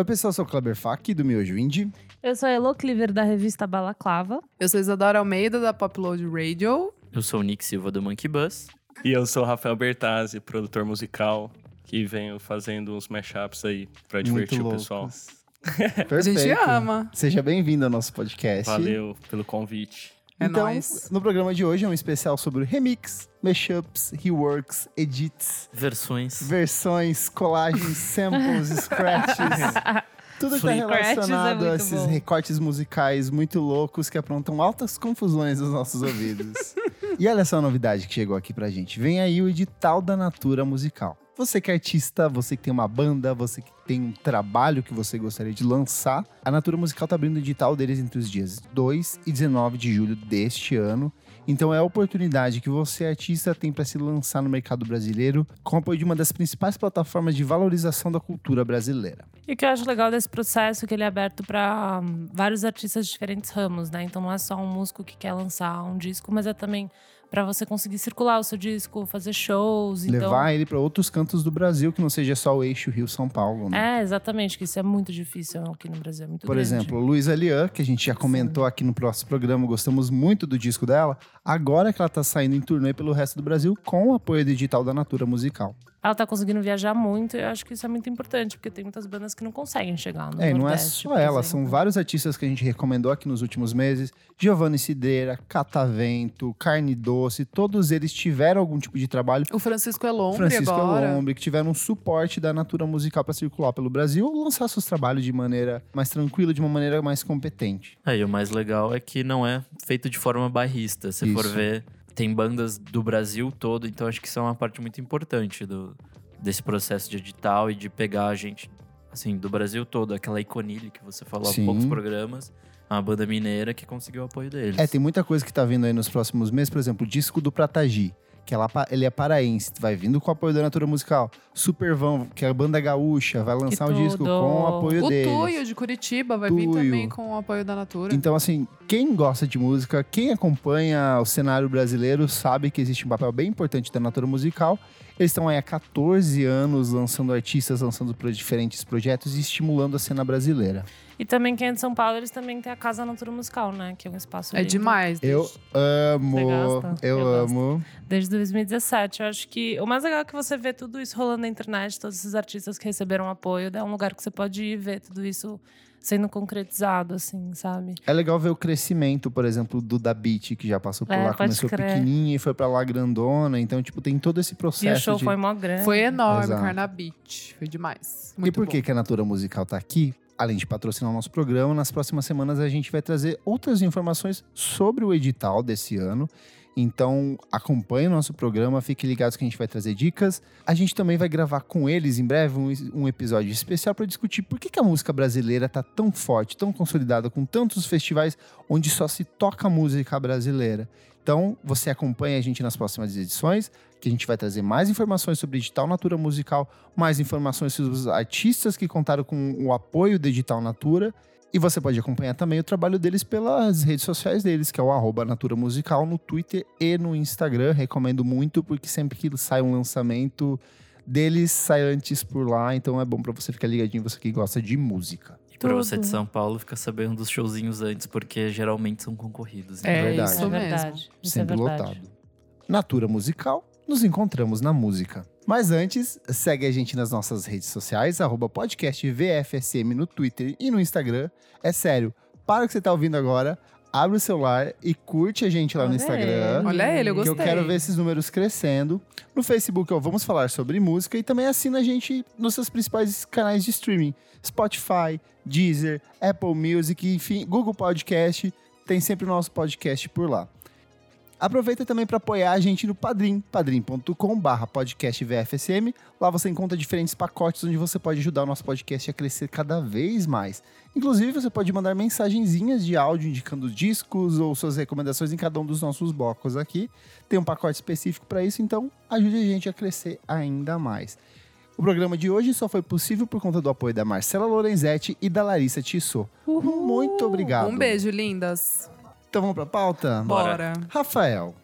Oi, pessoal, eu sou o Kleber Fak, do Miojo Indie. Eu sou a Elo Cleaver, da revista Balaclava. Eu sou Isadora Almeida, da Popload Radio. Eu sou o Nick Silva, do Monkey Bus. E eu sou o Rafael Bertazzi, produtor musical, que venho fazendo uns mashups aí pra divertir Muito o pessoal. loucos. A Perfeito. gente ama. Seja bem-vindo ao nosso podcast. Valeu pelo convite. É então, nóis. no programa de hoje é um especial sobre remix, mashups, reworks, edits, Versões. versões, colagens, samples, scratches. Tudo que tá é relacionado a muito esses bom. recortes musicais muito loucos que aprontam altas confusões nos nossos ouvidos. e olha só a novidade que chegou aqui pra gente. Vem aí o edital da Natura Musical. Você que é artista, você que tem uma banda, você que tem um trabalho que você gostaria de lançar, a Natura Musical tá abrindo o edital deles entre os dias 2 e 19 de julho deste ano. Então é a oportunidade que você, artista, tem para se lançar no mercado brasileiro com o apoio de uma das principais plataformas de valorização da cultura brasileira. E o que eu acho legal desse processo é que ele é aberto para vários artistas de diferentes ramos, né? Então não é só um músico que quer lançar um disco, mas é também para você conseguir circular o seu disco, fazer shows. Então... Levar ele para outros cantos do Brasil, que não seja só o eixo Rio-São Paulo, né? É, exatamente, que isso é muito difícil aqui no Brasil, é muito Por grande. exemplo, Luísa Lian, que a gente já comentou aqui no próximo programa, gostamos muito do disco dela. Agora que ela tá saindo em turnê pelo resto do Brasil com o apoio digital da Natura Musical. Ela tá conseguindo viajar muito e eu acho que isso é muito importante, porque tem muitas bandas que não conseguem chegar no É, e não é só ela, são vários artistas que a gente recomendou aqui nos últimos meses. Giovanni Cidreira, Catavento, Carne Doce, todos eles tiveram algum tipo de trabalho. O Francisco Elombre Francisco agora. Elombre, que tiveram um suporte da Natura Musical para circular pelo Brasil, lançar seus trabalhos de maneira mais tranquila, de uma maneira mais competente. Aí o mais legal é que não é feito de forma bairrista. Se for Isso. ver, tem bandas do Brasil todo, então acho que isso é uma parte muito importante do, desse processo de edital e de pegar a gente, assim, do Brasil todo. Aquela Iconile que você falou Sim. há poucos programas. Uma banda mineira que conseguiu o apoio deles. É, tem muita coisa que tá vindo aí nos próximos meses, por exemplo, o disco do Pratagi, que ela, pa- ele é paraense, vai vindo com o apoio da Natura Musical. Supervão, que é a banda gaúcha, vai lançar um disco tudo! com o apoio O deles. Tuyo de Curitiba vai vir Tuyo. também com o apoio da Natura. Então, assim, quem gosta de música, quem acompanha o cenário brasileiro, sabe que existe um papel bem importante da Natura Musical. Eles estão aí há 14 anos lançando artistas, lançando pro- diferentes projetos e estimulando a cena brasileira. E também quem é de São Paulo, eles também têm a Casa Natura Musical, né? Que é um espaço é lindo. demais. Eu amo, eu, Eu gosto. amo. Desde 2017. Eu acho que o mais legal é que você vê tudo isso rolando na internet, todos esses artistas que receberam apoio. É um lugar que você pode ir ver tudo isso sendo concretizado, assim, sabe? É legal ver o crescimento, por exemplo, do Da Beat, que já passou por É, lá, começou crer. pequenininha e foi pra lá grandona. Então, tipo, tem todo esse processo E o show de... foi mó grande. Foi enorme, Exato. Carnabit. Foi demais. E Muito por bom. que, que a Natura Musical tá aqui? Além de patrocinar o nosso programa, nas próximas semanas a gente vai trazer outras informações sobre o edital desse ano. Então, acompanhe o nosso programa, fiquem ligados que a gente vai trazer dicas. A gente também vai gravar com eles em breve um, um episódio especial para discutir por que, que a música brasileira tá tão forte, tão consolidada, com tantos festivais onde só se toca música brasileira. Então, você acompanha a gente nas próximas edições, que a gente vai trazer mais informações sobre o Edital Natura Musical, mais informações sobre os artistas que contaram com o apoio do Edital Natura. E você pode acompanhar também o trabalho deles pelas redes sociais deles, que é o arroba Natura Musical no Twitter e no Instagram. Recomendo muito, porque sempre que sai um lançamento deles, sai antes por lá. Então é bom pra você ficar ligadinho, você que gosta de música. E pra você de. São Paulo, fica sabendo dos showzinhos antes, porque geralmente são concorridos. É Verdade. isso é mesmo. verdade. Isso sempre é verdade. lotado. Natura Musical, nos encontramos na música. Mas antes, segue a gente nas nossas redes sociais, arroba podcast VFSM no Twitter e no Instagram. É sério, para o que você tá ouvindo agora, abre o celular e curte a gente lá no Olha Instagram. ele. Olha ele, eu Que gostei. eu quero ver esses números crescendo. No Facebook, ó, vamos falar sobre música e também assina a gente nos seus principais canais de streaming: Spotify, Deezer, Apple Music, enfim, Google Podcast. Tem sempre o nosso podcast por lá. Aproveita também para apoiar a gente no Padrim, padrim.com.br podcast VFSM. Lá você encontra diferentes pacotes onde você pode ajudar o nosso podcast a crescer cada vez mais. Inclusive, você pode mandar mensagenzinhas de áudio indicando discos ou suas recomendações em cada um dos nossos blocos aqui. Tem um pacote específico para isso, então ajude a gente a crescer ainda mais. O programa de hoje só foi possível por conta do apoio da Marcela Lorenzetti e da Larissa Tissot. Muito obrigado. Um beijo, lindas. Então vamos pra pauta? Bora. Rafael,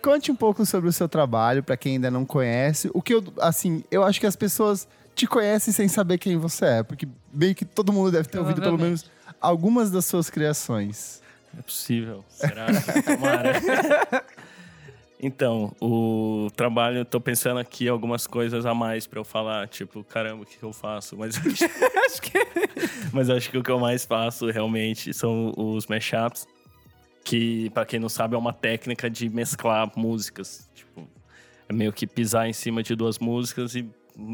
conte um pouco sobre o seu trabalho, para quem ainda não conhece. O que eu, assim, eu acho que as pessoas te conhece sem saber quem você é, porque meio que todo mundo deve ter ouvido pelo menos algumas das suas criações. É possível. Será? Tomara. Então, o trabalho, eu tô pensando aqui algumas coisas a mais pra eu falar, tipo, caramba, o que, que eu faço? Mas acho, acho que... Mas eu acho que o que eu mais faço realmente são os mashups, que, pra quem não sabe, é uma técnica de mesclar músicas. Tipo, é meio que pisar em cima de duas músicas e,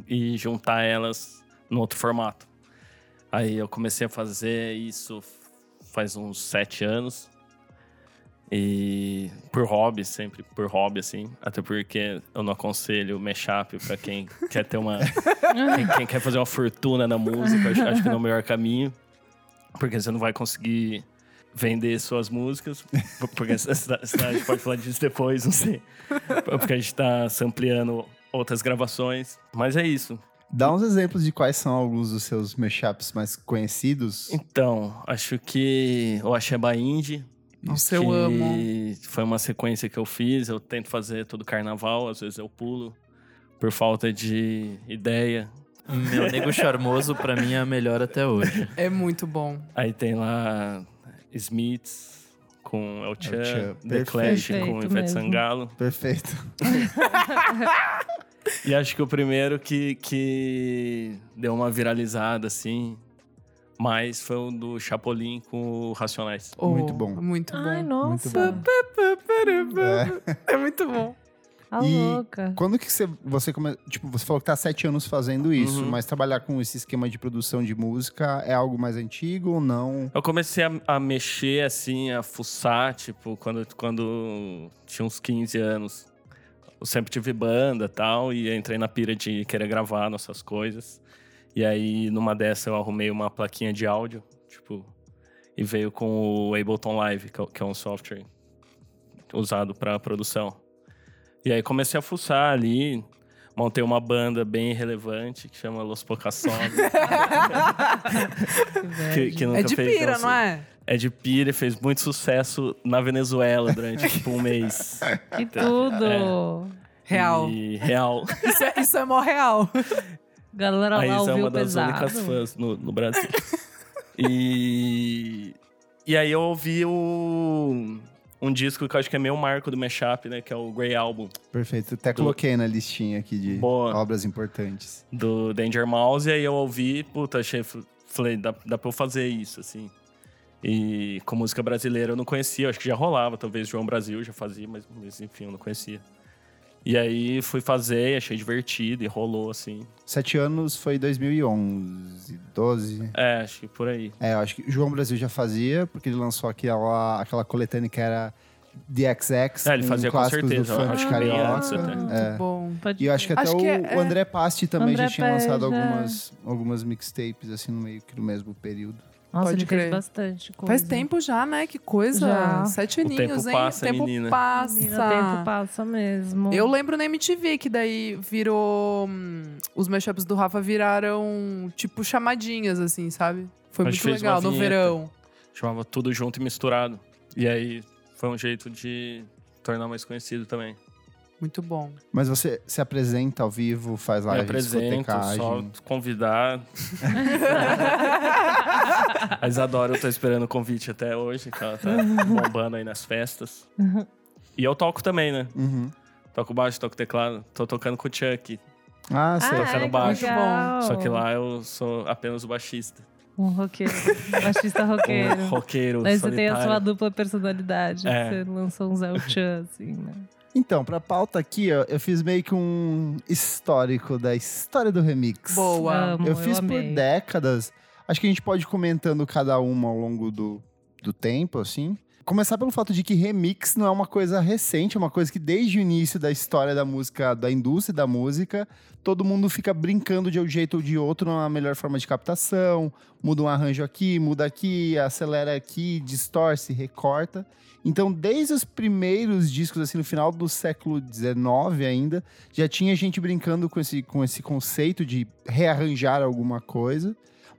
e juntar elas no outro formato. Aí eu comecei a fazer isso faz uns sete anos. E por hobby, sempre por hobby, assim. Até porque eu não aconselho mashup pra quem quer ter uma. quem, quem quer fazer uma fortuna na música, acho, acho que não é o melhor caminho. Porque você não vai conseguir vender suas músicas. Porque a gente pode falar disso depois, não sei. Porque a gente tá sampleando outras gravações. Mas é isso. Dá uns exemplos de quais são alguns dos seus mashups mais conhecidos. Então, acho que o Asheba Indie. Nossa, eu amo. Foi uma sequência que eu fiz. Eu tento fazer todo carnaval, às vezes eu pulo. Por falta de ideia. Meu nego charmoso, pra mim, é a melhor até hoje. É muito bom. Aí tem lá Smiths com El Chan, Chan. The Clash Perfeito com Ivete mesmo. Sangalo. Perfeito. E acho que o primeiro que, que deu uma viralizada, assim, mais foi o do Chapolin com o Racionais. Oh, Muito bom. Muito bom. Ai, nossa. bom. É. É muito bom. Tá E louca. Quando que você, você come... Tipo, você falou que tá há sete anos fazendo isso, Uhum. mas trabalhar com esse esquema de produção de música é algo mais antigo ou não? Eu comecei a, a mexer, assim, a fuçar, tipo, quando, quando tinha uns 15 anos. Eu sempre tive banda e tal, e entrei na pira de querer gravar nossas coisas. E aí, numa dessa, eu arrumei uma plaquinha de áudio, tipo, e veio com o Ableton Live, que é, que é um software usado para produção. E aí comecei a fuçar ali, montei uma banda bem relevante que chama Los Pocassones. que, que nunca É de fez pira, nossa- não é? é de pira e fez muito sucesso na Venezuela durante tipo um mês. Que tudo. Real. E real. Isso é, isso é mó real. Galera A lá é ouviu uma das pesado. únicas fãs no, no Brasil. e, e aí eu ouvi o, um disco que eu acho que é meio marco do mashup, né? Que é o Grey Album, Perfeito. Até Do- coloquei na listinha aqui de Boa. obras importantes. do Danger Mouse. E aí eu ouvi, puta, achei, falei, dá, dá pra eu fazer isso, assim. E com música brasileira eu não conhecia, acho que já rolava, talvez João Brasil já fazia, mas, mas enfim, eu não conhecia. E aí fui fazer, achei divertido e rolou, assim. Sete anos foi 2011, 12. É, acho que por aí. É, eu acho que João Brasil já fazia, porque ele lançou aquela, aquela coletânea que era The XX, É, ele fazia com certeza, do eu funk acho que bem carioca. antes até. Muito É. bom. Pode E eu acho que até Acho o, que é- o André Pasti também André já tinha lançado Paz, é. algumas, algumas mixtapes, assim, no meio que no mesmo período. Nossa, Pode ele fez crer. bastante coisa. Faz tempo já, né? Que coisa. Já. Sete O aninhos, tempo hein? passa, o tempo menina. passa. Menina, o tempo passa mesmo. Eu lembro na MTV que daí virou. hum, os mashups do Rafa viraram tipo chamadinhas, assim, sabe? Foi gente muito fez legal no verão. Chamava tudo junto e misturado. E aí foi um jeito de tornar mais conhecido também. Muito bom. Mas você se apresenta ao vivo, faz Me live, apresento, discotecagem. só convidar. A Isadora, eu tô esperando o convite até hoje, que ela tá bombando aí nas festas. E eu toco também, né? Uhum. Toco baixo, toco teclado. Tô tocando com o Chuck. Ah, sei. tocando baixo. legal. Só que lá eu sou apenas o baixista. Um roqueiro. Baixista roqueiro. Um roqueiro Daí você tem a sua dupla personalidade. É. Você lançou um Zé Chan, assim, né? Então, pra pauta aqui, ó, eu fiz meio que um histórico da história do remix. Boa. Amo, Eu fiz por amei. décadas. Acho que a gente pode ir comentando cada uma ao longo do, do tempo, assim. Começar pelo fato de que remix não é uma coisa recente, é uma coisa que desde o início da história da música, da indústria da música, todo mundo fica brincando de um jeito ou de outro na melhor forma de captação, muda um arranjo aqui, muda aqui, acelera aqui, distorce, recorta. Então, desde os primeiros discos, assim, no final do século XIX ainda, já tinha gente brincando com esse, com esse conceito de rearranjar alguma coisa.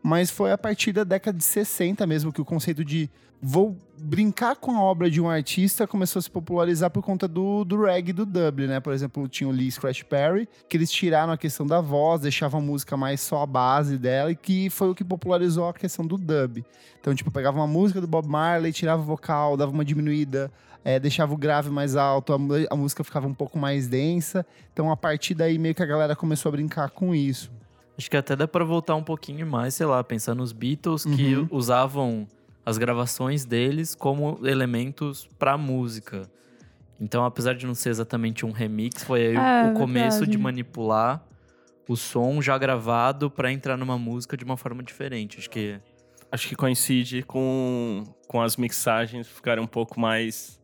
Mas foi a partir da década de 60 mesmo que o conceito de vou brincar com a obra de um artista começou a se popularizar por conta do, do reggae do dub, né? Por exemplo, tinha o Lee Scratch Perry, que eles tiraram a questão da voz, deixavam a música mais só a base dela, e que foi o que popularizou a questão do dub. Então, tipo, pegava uma música do Bob Marley, tirava o vocal, dava uma diminuída, é, deixava o grave mais alto, a, a música ficava um pouco mais densa. Então, a partir daí, meio que a galera começou a brincar com isso. Acho que até dá pra voltar um pouquinho mais, sei lá, pensar nos Beatles que Uhum. usavam as gravações deles como elementos pra música. Então, apesar de não ser exatamente um remix, foi aí o- É, o começo verdade. de manipular o som já gravado pra entrar numa música de uma forma diferente. Acho que Acho que coincide com, com as mixagens ficarem um pouco mais.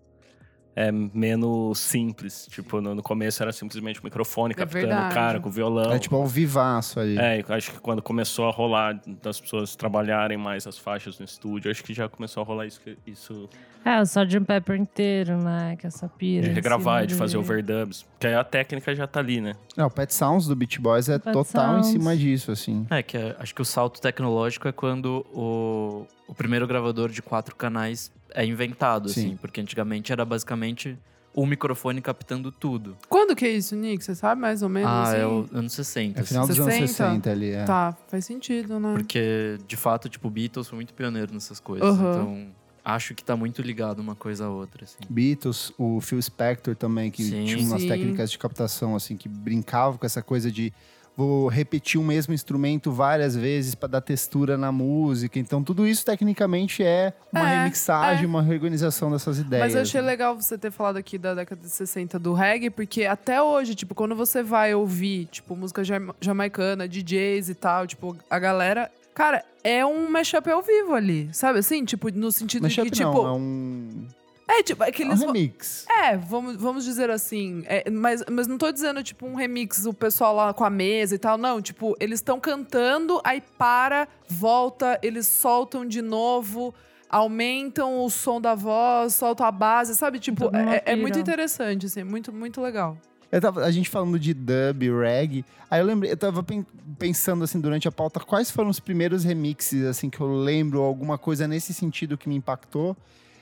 É, menos simples. Tipo, no, no começo era simplesmente o microfone É captando o verdade. cara com o violão. É tipo ao vivaço ali. É, acho que quando começou a rolar das pessoas trabalharem mais as faixas no estúdio, acho que já começou a rolar isso. isso É, o Sgt. Pepper inteiro, né? Que essa pira. de em regravar, de fazer overdubs. Porque aí a técnica já tá ali, né? Não, o Pet Sounds do Beach Boys é Pet total em Sounds. cima disso, assim. É, que é- acho que o salto tecnológico é quando o, o primeiro gravador de quatro canais é inventado, Sim. assim. Porque antigamente era basicamente um microfone captando tudo. Quando que é isso, Nick? Você sabe mais ou menos? ah, assim? é o anos 60. É final dos anos 60? 60 ali, é. Tá, faz sentido, né? Porque, de fato, tipo, Beatles foi muito pioneiro nessas coisas. Aham. Então, acho que tá muito ligado uma coisa a outra, assim. Beatles, o Phil Spector também, que Sim. tinha umas Sim. técnicas de captação, assim, que brincavam com essa coisa de vou repetir o mesmo instrumento várias vezes para dar textura na música. Então, tudo isso tecnicamente é uma É, remixagem, é. uma reorganização dessas ideias. Mas eu achei né? legal você ter falado aqui da década de 60 do reggae, porque até hoje, tipo, quando você vai ouvir, tipo, música jama- jamaicana, DJs e tal, tipo, a galera. Cara, é um mashup ao vivo ali, sabe assim? Tipo, no sentido Mashup de que, não, tipo. é um, É, tipo, é que é um remix. É, vamos, vamos dizer assim. é, mas, mas não tô dizendo, tipo, um remix, o pessoal lá com a mesa e tal. Não, tipo, eles estão cantando, aí para, volta, eles soltam de novo, aumentam o som da voz, soltam a base, sabe? Tipo, é, é muito interessante, assim, muito, muito legal. Eu tava, a gente falando de dub, reggae, aí eu lembrei, eu tava pen- pensando assim durante a pauta, quais foram os primeiros remixes assim que eu lembro, alguma coisa nesse sentido que me impactou.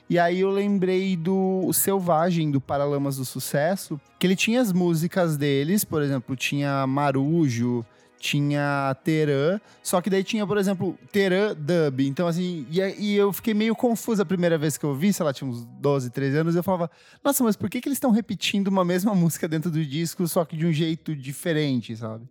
E aí eu lembrei do Selvagem, do Paralamas do Sucesso, que ele tinha as músicas deles, por exemplo, tinha Marujo, tinha Terã, só que daí tinha, por exemplo, Terã Dub. Então, assim, e, e eu fiquei meio confuso a primeira vez que eu vi, sei lá, tinha uns 12, 13 anos, eu falava, nossa, mas por que, que eles estão repetindo uma mesma música dentro do disco, só que de um jeito diferente, sabe?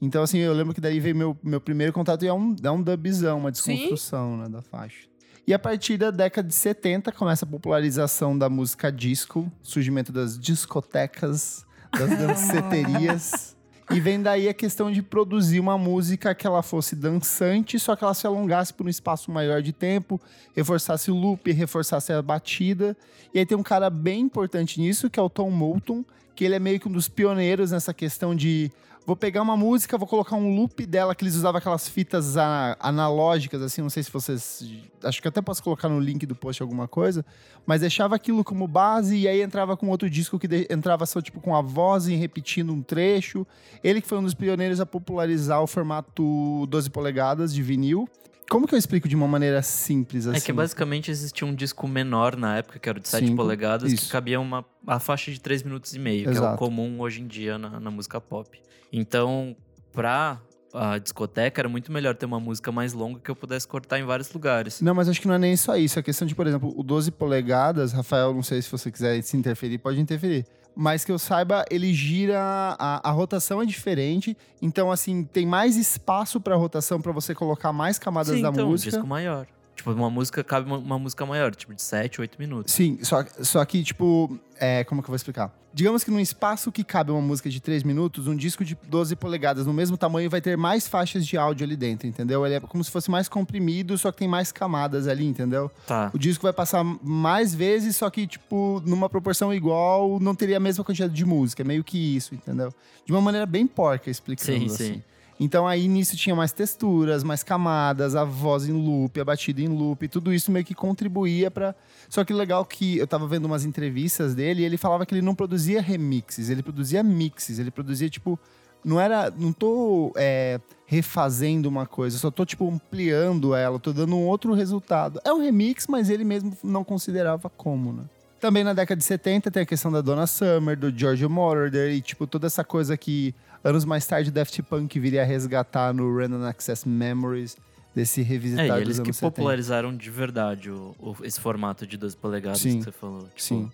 Então, assim, eu lembro que daí veio meu, meu primeiro contato e é um, é um dubzão, uma desconstrução né, da faixa. E a partir da década de 70 começa a popularização da música disco, surgimento das discotecas, das danceterias. e vem daí a questão de produzir uma música que ela fosse dançante, só que ela se alongasse por um espaço maior de tempo, reforçasse o loop, reforçasse a batida. E aí tem um cara bem importante nisso, que é o Tom Moulton, que ele é meio que um dos pioneiros nessa questão de vou pegar uma música, vou colocar um loop dela, que eles usavam aquelas fitas a- analógicas, assim, não sei se vocês. Acho que até posso colocar no link do post alguma coisa, mas deixava aquilo como base e aí entrava com outro disco que de- entrava só tipo com a voz e repetindo um trecho. Ele que foi um dos pioneiros a popularizar o formato 12 polegadas de vinil. Como que eu explico de uma maneira simples assim? É que basicamente existia um disco menor na época, que era de 7 Cinco, polegadas, isso. que cabia uma a faixa de 3 minutos e meio, que é o Exato. comum hoje em dia na, na música pop. Então, pra a discoteca, era muito melhor ter uma música mais longa que eu pudesse cortar em vários lugares. Não, mas acho que não é nem só isso. A questão de, por exemplo, o 12 polegadas, Rafael, não sei se você quiser se interferir, pode interferir. Mas que eu saiba, ele gira. A, a rotação é diferente. Então, assim, tem mais espaço pra rotação pra você colocar mais camadas Sim, da então, um música. disco maior. Tipo, uma música, cabe uma, uma música maior, tipo de 7, 8 minutos. Sim, só, só que, tipo, é, como que eu vou explicar? Digamos que num espaço que cabe uma música de 3 minutos, um disco de 12 polegadas no mesmo tamanho vai ter mais faixas de áudio ali dentro, entendeu? Ele é como se fosse mais comprimido, só que tem mais camadas ali, entendeu? Tá. O disco vai passar mais vezes, só que, tipo, numa proporção igual, não teria a mesma quantidade de música. É meio que isso, entendeu? De uma maneira bem porca explicando Sim, assim. sim. Então aí nisso tinha mais texturas, mais camadas, a voz em loop, a batida em loop, tudo isso meio que contribuía pra. Só que legal que eu tava vendo umas entrevistas dele e ele falava que ele não produzia remixes, ele produzia mixes, ele produzia tipo não era. Não tô é, refazendo uma coisa, só tô, tipo, ampliando ela, tô dando um outro resultado. É um remix, mas ele mesmo não considerava como, né? Também na década de 70 tem a questão da Donna Summer, do George Moroder e, tipo, toda essa coisa que anos mais tarde Daft Punk viria a resgatar no Random Access Memories, desse É, revisitar e dos eles que anos 70. popularizaram de verdade o, o- esse formato de 12 polegadas Sim, que você falou. Tipo, sim.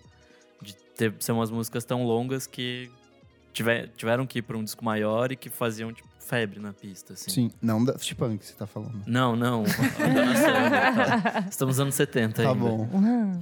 De ter, ser umas músicas tão longas que tiver- tiveram que ir pra um disco maior e que faziam, tipo, febre na pista, assim. Sim, não Daft Punk, você tá falando. Não, não. tá. Estamos nos anos 70 Tá ainda. bom.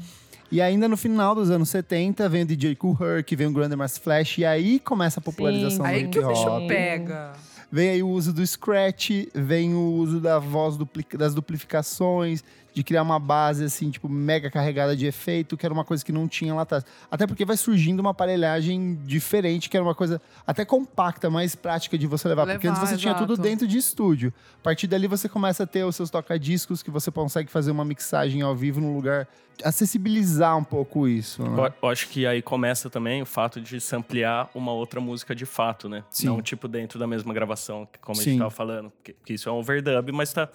E ainda no final dos anos 70 vem o DJ Cool Herc, vem o Grandmaster Flash, e aí começa a popularização Sim, do Aí hip que o bicho hop. pega. Vem aí o uso do scratch, vem o uso da voz dupli- das duplicações, de criar uma base assim, tipo, mega carregada de efeito, que era uma coisa que não tinha lá atrás. Até porque vai surgindo uma aparelhagem diferente, que era uma coisa até compacta, mais prática de você levar. porque Levar, antes você tinha tudo exato. dentro de estúdio. A partir dali você começa a ter os seus toca-discos, que você consegue fazer uma mixagem ao vivo num lugar. Acessibilizar um pouco isso. né? Eu, acho que aí começa também o fato de samplear uma outra música de fato, né? Sim. Não tipo dentro da mesma gravação, como a Sim. gente tava falando. Porque, porque isso é um overdub, mas tá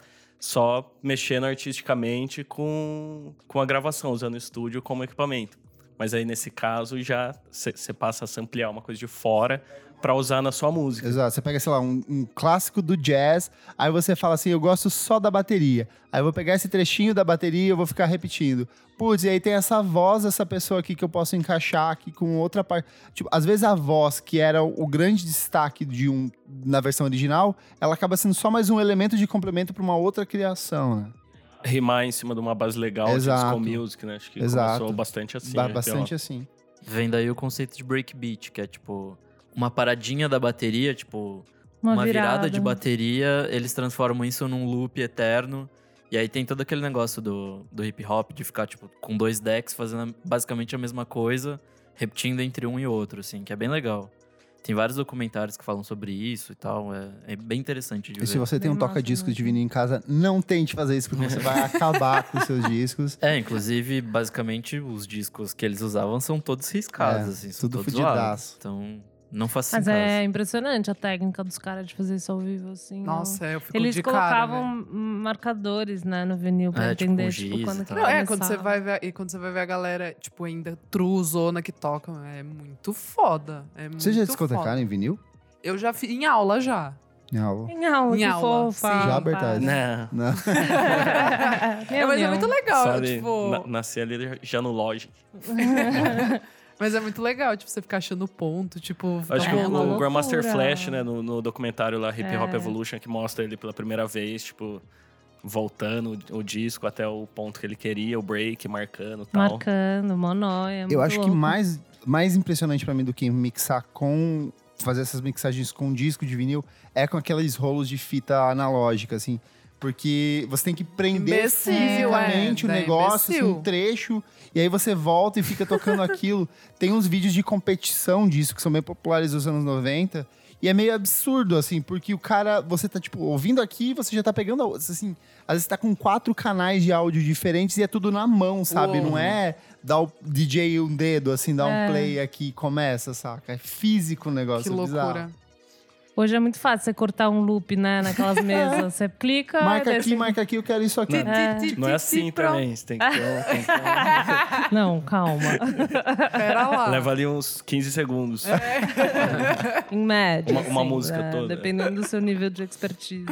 só mexendo artisticamente com, com a gravação, usando o estúdio como equipamento. Mas aí, nesse caso, já você passa a samplear uma coisa de fora pra usar na sua música. Exato. Você pega, sei lá, um, um clássico do jazz, aí você fala assim, eu gosto só da bateria. Aí eu vou pegar esse trechinho da bateria e eu vou ficar repetindo. Putz, e aí tem essa voz dessa pessoa aqui que eu posso encaixar aqui com outra parte. Tipo, às vezes a voz, que era o, grande destaque de um na versão original, ela acaba sendo só mais um elemento de complemento para uma outra criação, né? Rimar em cima de uma base legal Exato. de disco music, né? Acho que Exato. começou bastante assim. Ba- né? bastante assim. Vem daí o conceito de breakbeat, que é tipo uma paradinha da bateria, tipo Uma, uma, virada. virada de bateria, eles transformam isso num loop eterno. E aí tem todo aquele negócio do, do hip hop de ficar, tipo, com dois decks fazendo basicamente a mesma coisa, repetindo entre um e outro, assim, que é bem legal. Tem vários documentários que falam sobre isso e tal. É, é bem interessante de E ver. se você tem Bem um toca-discos de vinil em casa, não tente fazer isso, porque você vai acabar com os seus discos. É, inclusive, basicamente, os discos que eles usavam são todos riscados, É, assim, são tudo todos fudidaço. zoados. Então, não faça Mas é casa. impressionante a técnica dos caras de fazer isso ao vivo, assim. Nossa, eu fico Eles de cara, colocavam velho. marcadores, né, no vinil pra É, tipo, entender, tipo, giz quando e que. Não, é, quando você vai ver, e quando você vai ver a galera, tipo, ainda truzona que toca, é muito foda. É muito Você já discotecaram em vinil? Eu já fiz em aula já. Em aula. Em aula, Em que aula, fofa. sim. Já, Bertazzi? Né? Não. É, mas é muito legal, Sabe, tipo. na- nasci ali já no Logic. Mas é muito legal, tipo, você ficar achando ponto, tipo. Acho que É o, o. Grandmaster Flash, né, no, no documentário lá, Hip Hop É. Evolution, que mostra ele pela primeira vez, tipo, voltando o, o disco até o ponto que ele queria, o break, marcando e tal. Marcando, monóia. Eu acho que mais, mais impressionante pra mim do que mixar com. fazer essas mixagens com disco de vinil é com aqueles rolos de fita analógica, assim. Porque você tem que prender Imbecil, fisicamente é, o é negócio, assim, um trecho, e aí você volta e fica tocando aquilo. Tem uns vídeos de competição disso que são bem populares dos anos 90. E é meio absurdo, assim, porque o cara, você tá, tipo, ouvindo aqui, você já tá pegando, a outra, assim, às vezes tá com quatro canais de áudio diferentes e é tudo na mão, sabe? Uou. Não é dar o DJ um dedo, assim, dar um É. play aqui e começa, saca? É físico o negócio, Que é bizarro. Hoje é muito fácil você cortar um loop, né, naquelas mesas. Você clica... Marca aqui, você- marca aqui, eu quero isso aqui. É. Não é assim também, você tem que ter um- um- Não, calma. Pera lá. Leva ali uns 15 segundos. Em média. Uma- uma assim, música né, toda. Dependendo do seu nível de expertise.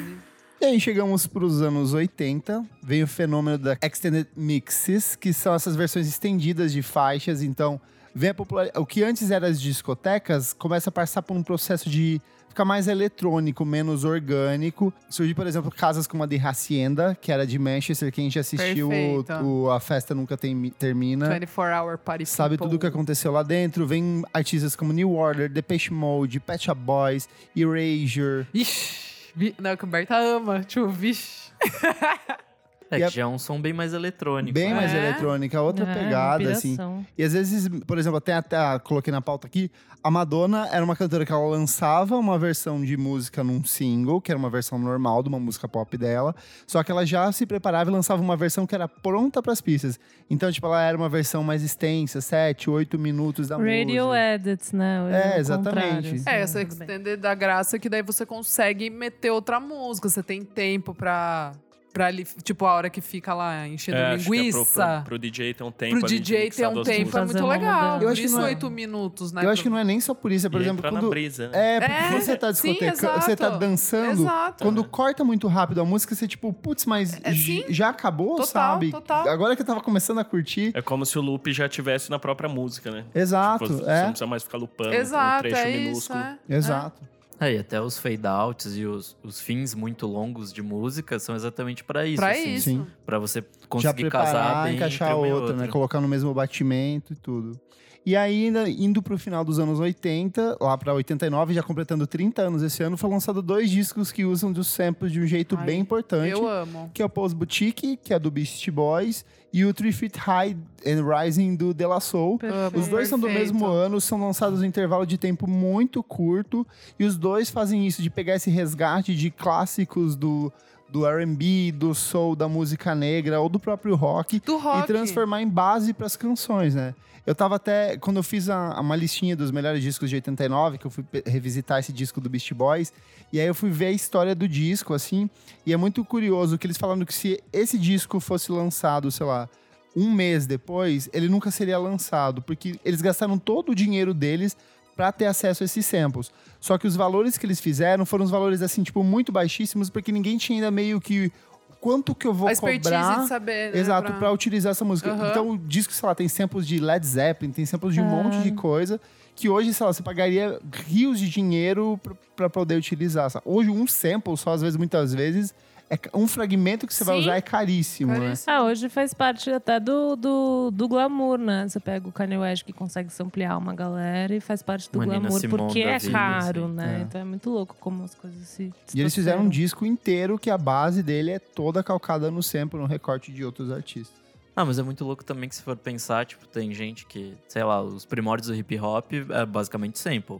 E aí chegamos para os anos 80, vem o fenômeno da Extended Mixes, que são essas versões estendidas de faixas. Então, vem a popularidade. O que antes era as discotecas começa a passar por um processo de ficar mais eletrônico, menos orgânico. Surgiu, por exemplo, casas como a de Hacienda, que era de Manchester, quem já assistiu o, o A Festa Nunca Tem- Termina. 24 Hour Party Sabe People. tudo o que aconteceu lá dentro. Vem artistas como New Order, Depeche Mode, Pet Shop Boys, Erasure. Ixi. Não, que o Berta ama. Tipo, vixe. É E que a- já é um som bem mais eletrônico. Bem né? mais É? eletrônica, outra É, pegada, assim. E às vezes, por exemplo, até, até coloquei na pauta aqui, a Madonna era uma cantora que ela lançava uma versão de música num single, que era uma versão normal de uma música pop dela, só que ela já se preparava e lançava uma versão que era pronta para as pistas. Então, tipo, ela era uma versão mais extensa, 7, 8 minutos da Radio música. edits, né? É, exatamente. assim, É, essa extender da graça que daí você consegue meter outra música. Você tem tempo pra, pra ali, tipo, a hora que fica lá enchendo É, é pro, linguiça. pro, pro DJ ter um tempo Pro DJ ter um tempo é muito legal. Eu acho que isso não é- oito minutos, né? Eu acho que não é nem só por isso, é, por E exemplo, quando... brisa, né? É, porque É, você tá discotecando, você tá dançando, Exato. quando corta muito rápido a música, você tipo, putz, mas É, sim. já acabou, Total, sabe? total. Agora que eu tava começando a curtir. É como se o loop já tivesse na própria música, né? Exato, Tipo, Você é. não precisa mais ficar loopando Exato, um trecho é isso. minúsculo. É. Exato. É, e até os fade-outs e os, os fins muito longos de música são exatamente pra isso. Pra assim, isso. Sim. Pra você Já conseguir casar preparar, bem encaixar e outra, né? Colocar no mesmo batimento e tudo. E aí, ainda indo pro final dos anos 80, lá pra 89, já completando 30 anos esse ano, foi lançado dois discos que usam dos samples de um jeito Ai, bem importante. Eu amo. Que é o Pose Boutique, que é do Beastie Boys, e o Three Feet High and Rising do De La Soul. Perfeito. Os dois são do Perfeito. mesmo ano, são lançados em intervalo de tempo muito curto, e os dois fazem isso de pegar esse resgate de clássicos do, do R&B, do soul, da música negra ou do próprio rock, Do rock. e transformar em base para as canções, né? Eu tava até, quando eu fiz a, uma listinha dos melhores discos de 89, que eu fui revisitar esse disco do Beast Boys, e aí eu fui ver a história do disco, assim, e é muito curioso que eles falando que se esse disco fosse lançado, sei lá, um mês depois, ele nunca seria lançado, porque eles gastaram todo o dinheiro deles para ter acesso a esses samples. Só que os valores que eles fizeram foram os valores, assim, tipo, muito baixíssimos, porque ninguém tinha ainda meio que quanto que eu vou a expertise cobrar de saber. né, Exato, pra- pra utilizar essa música. Aham. Então o disco, sei lá, tem samples de Led Zeppelin, tem samples de um Ah. monte de coisa que hoje, sei lá, você pagaria rios de dinheiro pra, pra poder utilizar. sabe? Hoje um sample, só às vezes, muitas vezes, é um fragmento que você vai Sim. usar é caríssimo, né? Caríssimo. Ah, hoje faz parte até do, do, do glamour, né? Você pega o Kanye West que consegue samplear uma galera e faz parte do Uma glamour, porque é vida, caro, assim. né? É. Então é muito louco como as coisas se E eles fizeram um disco inteiro que a base dele é toda calcada no sample, no recorte de outros artistas. Ah, mas é muito louco também que se for pensar, tipo, tem gente que, sei lá, os primórdios do hip hop é basicamente sample.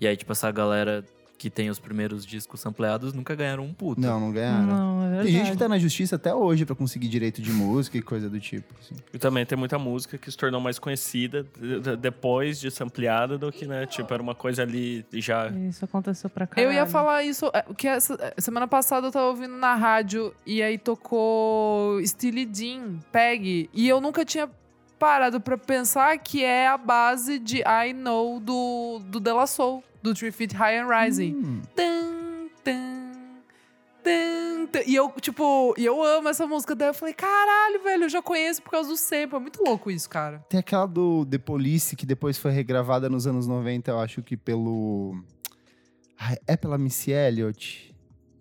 E aí, tipo, essa galera que tem os primeiros discos sampleados nunca ganharam um puto. Não, não ganharam. Não, é verdade. Tem gente que tá na justiça até hoje pra conseguir direito de música e coisa do tipo. assim. E também tem muita música que se tornou mais conhecida de- de- depois de ser ampliada do que, né? Tipo, era uma coisa ali já. Isso aconteceu pra caralho. Eu ia falar isso, é, que essa, é, semana passada eu tava ouvindo na rádio e aí tocou Steely Dan, Peg, e eu nunca tinha parado pra pensar que é a base de I Know do, do De La Soul, do Three Feet High and Rising. Hum. Tan, tan, tan. E eu, tipo, e eu amo essa música. Daí eu falei, caralho, velho, eu já conheço por causa do sample. É muito louco isso, cara. Tem aquela do The Police, que depois foi regravada nos anos 90, eu acho que pelo. Ai, é pela Missy Elliott?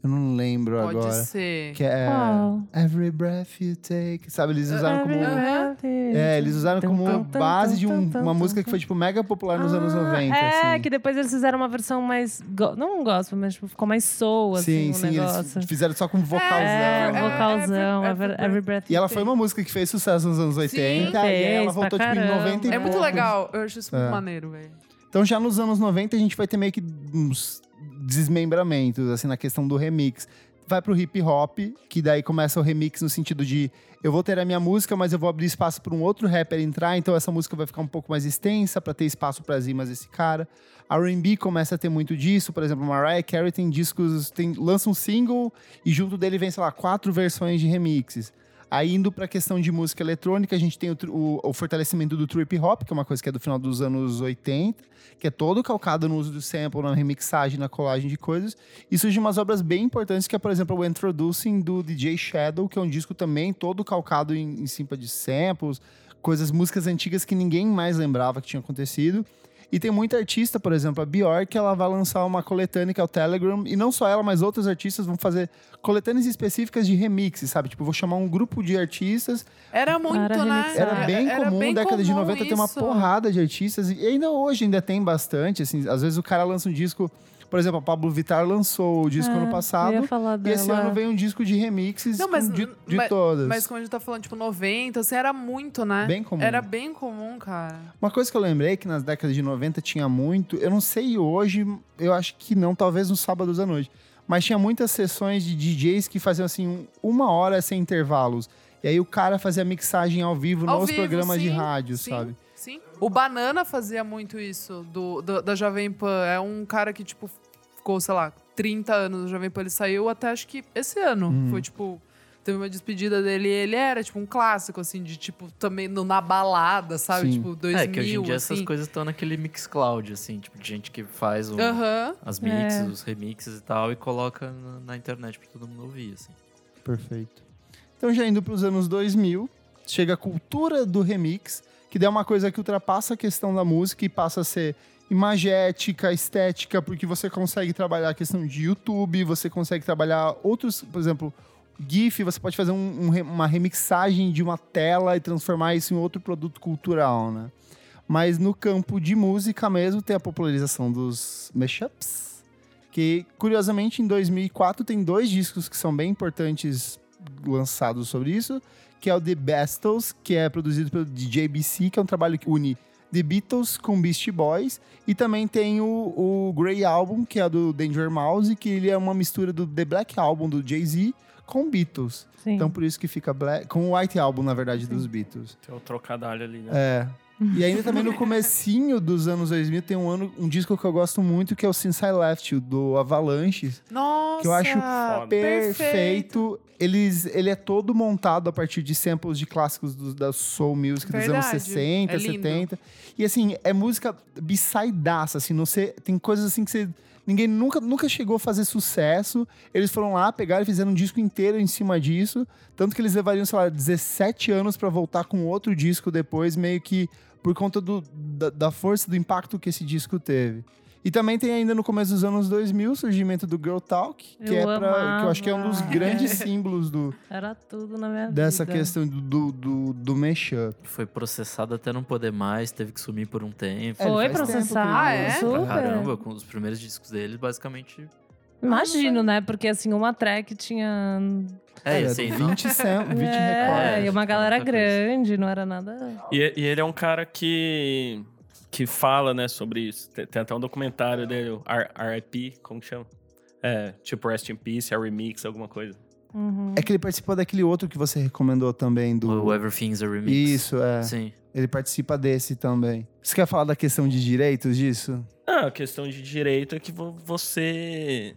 Eu não lembro Pode agora. ser. Que é Qual? Every Breath You Take. Sabe, eles usaram como. Aham. É, eles usaram como base de um- uma música que foi, tipo, mega popular nos anos 90. É, assim. que depois eles fizeram uma versão mais. go- Não um gospel, mas tipo, ficou mais soul, assim, Sim, sim, negócio. eles fizeram só com vocalzão. É, né? um vocalzão, Every- every, every- breath E ela foi uma música que fez sucesso nos anos 80. e aí ela voltou, tipo, em caramba. 90 e É muito poucos. legal. Eu acho isso muito É. maneiro, velho. Então já nos anos 90 a gente vai ter meio que uns desmembramentos, assim, na questão do remix. Vai pro hip hop, que daí começa o remix no sentido de eu vou ter a minha música, mas eu vou abrir espaço para um outro rapper entrar, então essa música vai ficar um pouco mais extensa para ter espaço para as rimas desse cara. A R&B começa a ter muito disso, por exemplo, Mariah Carey tem discos, tem, lança um single e junto dele vem, sei lá, quatro versões de remixes. Aí indo pra questão de música eletrônica, a gente tem o, o- o fortalecimento do trip hop, que é uma coisa que é do final dos anos 80, que é todo calcado no uso do sample, na remixagem, na colagem de coisas. E surgem umas obras bem importantes, que é, por exemplo, o Introducing do DJ Shadow, que é um disco também todo calcado em, em cima de samples, coisas, músicas antigas que ninguém mais lembrava que tinha acontecido. E tem muita artista, por exemplo, a Bjork, ela vai lançar uma coletânea que é o Telegram, e não só ela, mas outros artistas vão fazer coletâneas específicas de remixes, sabe? Tipo, vou chamar um grupo de artistas. Era muito, Era né? Era bem comum, bem década de comum 90 tem uma isso. porrada de artistas, e ainda hoje ainda tem bastante, assim, às vezes o cara lança um disco, Por exemplo, a Pablo Vittar lançou o disco É, ano Eu passado. ia falar E esse ano vem um disco de remixes Não, mas- com- de, de mas- todas. Mas como a gente tá falando, tipo, 90, assim, era muito, né? Bem comum. Era bem comum, cara. Uma coisa que eu lembrei que nas décadas de 90 tinha muito, eu não sei hoje, eu acho que não, talvez nos sábados à noite, mas tinha muitas sessões de DJs que faziam assim, um- uma hora sem intervalos. E aí o cara fazia mixagem ao vivo Ao nos vivo, programas de sim, rádio, sim, sabe? O Banana fazia muito isso, do, do- da Jovem Pan. É um cara que, tipo, ficou, sei lá, 30 anos no Jovem Pan. Ele saiu até acho que esse ano. Uhum. Foi, tipo, teve uma despedida dele e ele era, tipo, um clássico, assim, de, tipo, também no- na balada, sabe? Sim. Tipo, 2000, é, que hoje em dia assim. essas coisas estão naquele Mixcloud, assim, tipo, de gente que faz o- as mixes, É. os remixes e tal, e coloca na, na internet pra todo mundo ouvir, assim. Perfeito. Então, já indo para os anos 2000, chega a cultura do remix, que daí é uma coisa que ultrapassa a questão da música e passa a ser imagética, estética, porque você consegue trabalhar a questão de YouTube, você consegue trabalhar outros, por exemplo, GIF, você pode fazer um- um uma remixagem de uma tela e transformar isso em outro produto cultural, né? Mas no campo de música mesmo tem a popularização dos mashups, que curiosamente em 2004 tem dois discos que são bem importantes lançados sobre isso, que é o The Beatles, que é produzido pelo DJ BC, que é um trabalho que une The Beatles com Beastie Boys, e também tem o, o Grey Album, que é do Danger Mouse, que ele é uma mistura do The Black Album do Jay-Z com Beatles. Sim. Então por isso que fica Black, com o White Album, na verdade, dos Beatles. Tem o trocadalho ali, né? É. E ainda também no comecinho dos anos 2000 tem um, ano, um disco que eu gosto muito, que é o Since I Left do Avalanche, Nossa! que eu acho Foda. perfeito. Eles, ele é todo montado a partir de samples de clássicos do- da soul music dos anos Verdade. 60, É lindo. 70. E assim, é música besaidaça, assim, não sei, tem coisas assim que você ninguém nunca, nunca chegou a fazer sucesso. Eles foram lá, pegaram e fizeram um disco inteiro em cima disso, tanto que eles levariam, sei lá, 17 anos pra voltar com outro disco depois, meio que por conta do, da, da força do impacto que esse disco teve. E também tem ainda no começo dos anos 2000 o surgimento do Girl Talk, que Eu é pra, que eu acho que é um dos grandes símbolos do, Era tudo na minha dessa vida. questão do, do, do, do mashup. Foi processado até não poder mais, teve que sumir por um tempo. É, Foi tempo processado, Ah, é? Pra super. caramba, com os primeiros discos dele, basicamente. Imagino, né? Porque assim, uma track tinha. É, assim, 20, sam- 20 é, recordes. e uma galera grande, não era nada. E, e ele é um cara que, que fala, né, sobre isso. Tem, tem até um documentário dele, RIP, como que chama? É, tipo Rest in Peace, a Remix, alguma coisa. Uhum. É que ele participou daquele outro que você recomendou também, do... o Everything's a Remix. Isso, é. Sim. Ele participa desse também. Você quer falar da questão de direitos disso? Ah, a questão de direito é que vo- você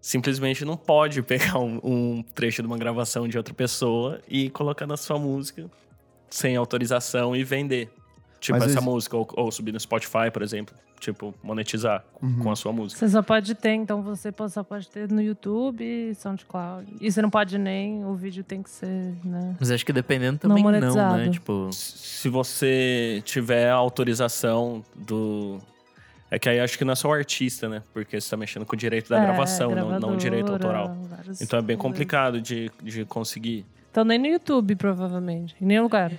simplesmente não pode pegar um, um trecho de uma gravação de outra pessoa e colocar na sua música sem autorização e vender. Tipo, Mas essa música, ou, ou subir no Spotify, por exemplo. Tipo, monetizar Uhum. com a sua música. Você só pode ter, então você só pode ter no YouTube, SoundCloud. E você não pode nem, o vídeo tem que ser, né? Mas acho que dependendo também não, monetizado. né? Tipo, Se você tiver autorização do. É que aí acho que não é só o artista, né? Porque você tá mexendo com o direito da É, gravação, não, não o direito autoral. Então é bem coisas. complicado de, de conseguir. Então nem no YouTube, provavelmente. Em nenhum lugar.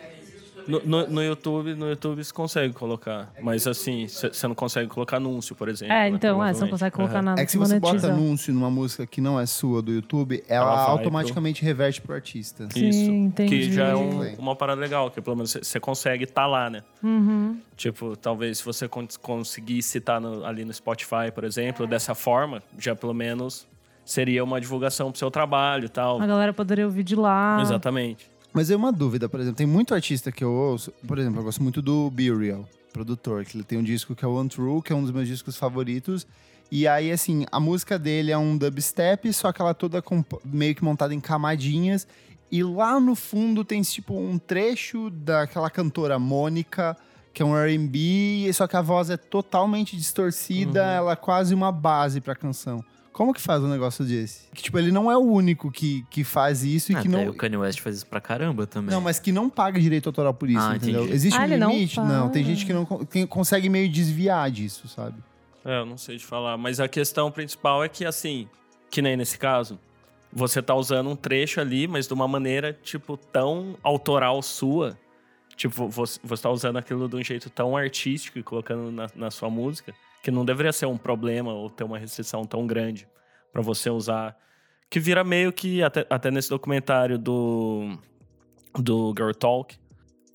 No, no, no YouTube, no YouTube você consegue colocar. Mas assim, você não consegue colocar anúncio, por exemplo. É, né? então, é, você não consegue colocar Aham. nada É que se você bota monetiza. anúncio numa música que não é sua do YouTube, ela, Ela automaticamente reverte pro artista. Sim, Isso. entendi. Que já é um- uma parada legal, que pelo menos você consegue estar lá, né? Uhum. Tipo, talvez se você con- conseguir citar no- ali no Spotify, por exemplo, dessa forma, já pelo menos seria uma divulgação pro seu trabalho e tal. A galera poderia ouvir de lá. Exatamente. Mas é uma dúvida, por exemplo, tem muito artista que eu ouço, por exemplo, eu gosto muito do Burial, produtor, que ele tem um disco que é o Untrue, que é um dos meus discos favoritos. E aí, assim, a música dele é um dubstep, só que ela toda comp- meio que montada em camadinhas. E lá no fundo tem, tipo, um trecho daquela cantora Mônica, que é um R&B, só que a voz é totalmente distorcida, ela é quase uma base pra canção. Como que faz um negócio desse? Que, tipo, ele não é o único que, que faz isso e até que não... o Kanye West faz isso pra caramba também. Não, mas que não paga direito autoral por isso, Ah, entendeu? entendi. Existe Ah, um ele não limite? Não, tem gente que não tem- consegue meio desviar disso, sabe? É, eu não sei te falar. Mas a questão principal é que, assim, que nem nesse caso, você tá usando um trecho ali, mas de uma maneira, tipo, tão autoral sua. Tipo, você, você tá usando aquilo de um jeito tão artístico e colocando na, na sua música, que não deveria ser um problema ou ter uma restrição tão grande para você usar. Que vira meio que, até, até nesse documentário do, do Girl Talk,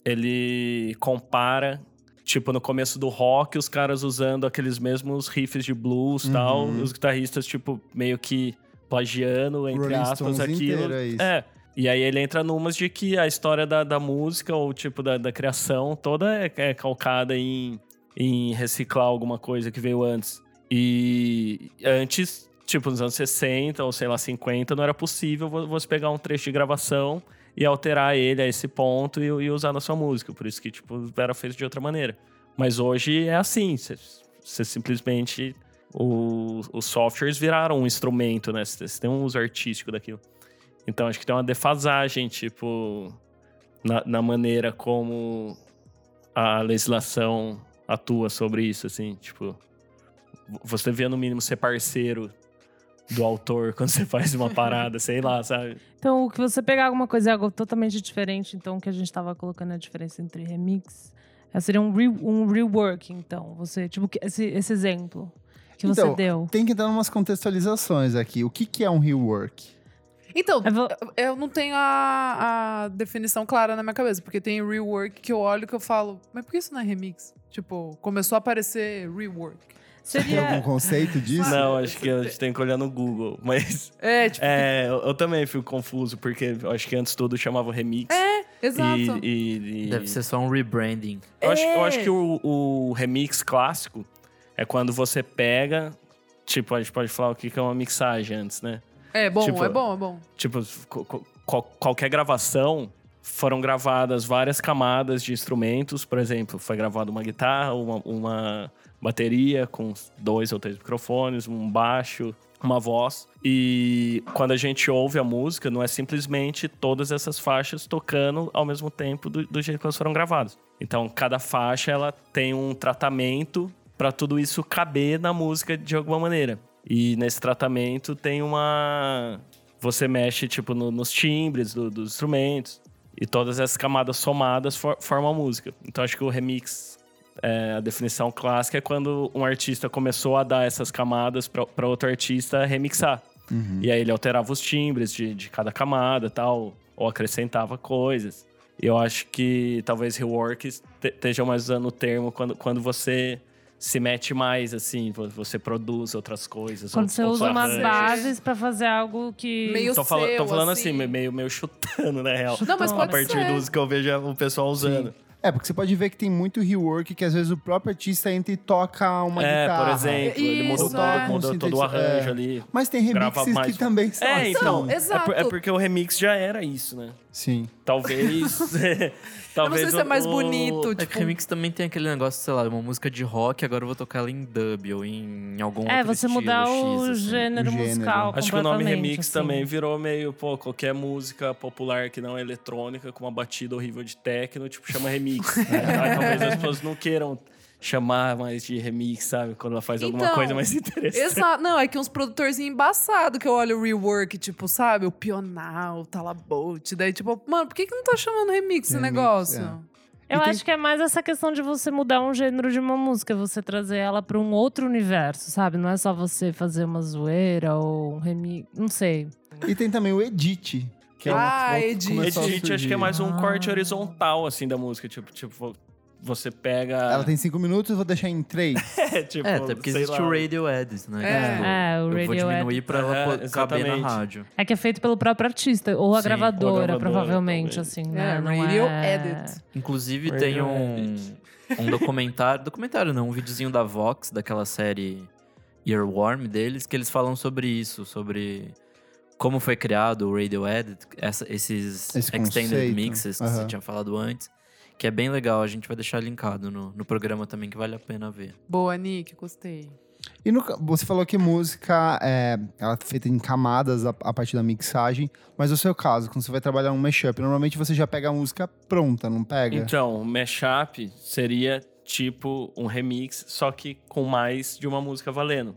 ele compara, tipo, no começo do rock, os caras usando aqueles mesmos riffs de blues e tal, Uhum. os guitarristas, tipo, meio que plagiando, entre Rolling aspas, aquilo. é isso. É. E aí ele entra numas de que a história da, da música, ou tipo, da, da criação, toda é, é calcada em, em reciclar alguma coisa que veio antes. E antes, tipo, nos anos 60 ou sei lá, 50, não era possível vo- você pegar um trecho de gravação e alterar ele a esse ponto e, e usar na sua música. Por isso que, tipo, era feito de outra maneira. Mas hoje é assim, você simplesmente... o- os softwares viraram um instrumento, né? Você tem um uso artístico daquilo. Então acho que tem uma defasagem, tipo, na, na maneira como a legislação atua sobre isso, assim, tipo, você devia no mínimo ser parceiro do autor quando você faz uma parada, sei lá, sabe? Então, o que você pegar alguma coisa é algo totalmente diferente, então o que a gente tava colocando a diferença entre remix, eh, seria um, re, um rework, então. Você, tipo, que- esse, esse exemplo que Então, você deu. Tem que dar umas contextualizações aqui. O que, que é um rework? Então, Eu vou- eu não tenho a, a definição clara na minha cabeça, porque tem rework que eu olho que eu falo, mas por que isso não é remix? Tipo, começou a aparecer rework. Tem algum Seria. conceito disso? Não, acho que a gente tem que olhar no Google, mas É, tipo, é, eu, eu também fico confuso, porque eu acho que antes tudo chamava remix. exato. E, e- e- Deve ser só um rebranding. Eu acho, eu É. acho que o, o remix clássico é quando você pega. Tipo, a gente pode falar o que que é uma mixagem antes, né? É bom, tipo, é bom, é bom. Tipo, qual- qualquer gravação foram gravadas várias camadas de instrumentos. Por exemplo, foi gravada uma guitarra, uma, uma bateria com dois ou três microfones, um baixo, uma voz. E quando a gente ouve a música, não é simplesmente todas essas faixas tocando ao mesmo tempo do, do jeito que elas foram gravadas. Então, cada faixa ela tem um tratamento para tudo isso caber na música de alguma maneira. E nesse tratamento tem uma você mexe tipo no- nos timbres do- dos instrumentos e todas essas camadas somadas for- formam a música. Então acho que o remix, é, a definição clássica é quando um artista começou a dar essas camadas para outro artista remixar. E aí ele alterava os timbres de, de cada camada tal, ou acrescentava coisas. E eu acho que talvez rework te- esteja mais usando o termo quando, quando você se mete mais, assim, vo- você produz outras coisas. Quando outros- você usa umas arranjos. bases pra fazer algo que. Meio Tô, fala- tô seu, falando assim, assim. meio, meio chutando, na real. Não, mas a pode partir ser. dos que eu vejo o pessoal usando. É, porque você pode ver que tem muito rework que às vezes o próprio artista entra e toca uma É, guitarra. por exemplo, ele muda, Isso, todo, é. todo o arranjo é. ali. Mas tem remixes mais- que também são É, então. É, exato. por- é porque o remix já era isso, né? Sim. Talvez. talvez se é o- mais o- bonito, É que Tipo- remix também tem aquele negócio, sei lá, uma música de rock, agora eu vou tocar ela em dub ou em algum É, outro você estilo mudar X, o assim. gênero O gênero. musical. Acho que o nome remix assim. também virou meio, pô, qualquer música popular que não é eletrônica, com uma batida horrível de techno, tipo, chama remix. né? Talvez as pessoas não queiram chamar mais de remix, sabe? Quando ela faz alguma Então, coisa mais interessante. Exato. Não, é que uns produtorzinhos embaçados que eu olho o rework, tipo, sabe? O Pional, o Talabolt. Daí, tipo, mano, por que, que não tá chamando remix esse negócio? é. Eu tem- acho que é mais essa questão de você mudar um gênero de uma música, você trazer ela pra um outro universo, sabe? Não é só você fazer uma zoeira ou um remix, não sei. E tem também o edit. Que é uma Ah, edit. Edit, acho que é mais um Ah. corte horizontal, assim, da música. Tipo, tipo você pega. Ela tem cinco minutos, eu vou deixar em três. É, tipo, É, até porque sei existe lá. o Radio Edit, né? É. Tipo, É, o eu vou Radio diminuir Edit. pra ela po- caber na rádio. É que é feito pelo próprio artista, ou a Sim, gravadora, ou a gravadora, provavelmente, talvez. assim, né? É, Não Radio é... Edit. Inclusive Radio tem um, um documentário, documentário não, um videozinho da Vox, daquela série Earworm deles, que eles falam sobre isso, sobre como foi criado o Radio Edit, essa- esses Esse extended conceito. mixes que Aham. você tinha falado antes, que é bem legal, a gente vai deixar linkado no, no programa também, que vale a pena ver. Boa, Nick, gostei. E no você falou que música é, ela é feita em camadas a, a partir da mixagem, mas no seu caso, quando você vai trabalhar um mashup, normalmente você já pega a música pronta, não pega? Então, o mashup seria tipo um remix, só que com mais de uma música valendo.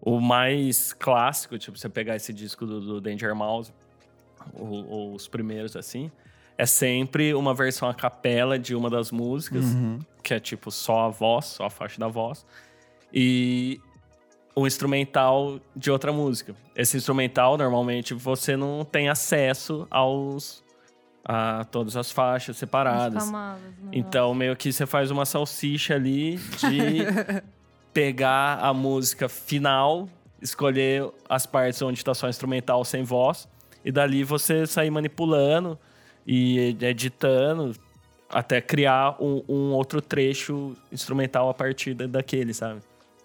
O mais clássico, tipo, você pegar esse disco do, do Danger Mouse, ou, ou os primeiros assim, é sempre uma versão a capela de uma das músicas, Uhum. que é tipo só a voz, só a faixa da voz. e o instrumental de outra música. Esse instrumental, normalmente, você não tem acesso aos a todas as faixas separadas. Camadas, né? Então, meio que você faz uma salsicha ali de pegar a música final, escolher as partes onde tá só instrumental sem voz, e dali você sair manipulando e editando até criar um, um outro trecho instrumental a partir da- daquele, sabe?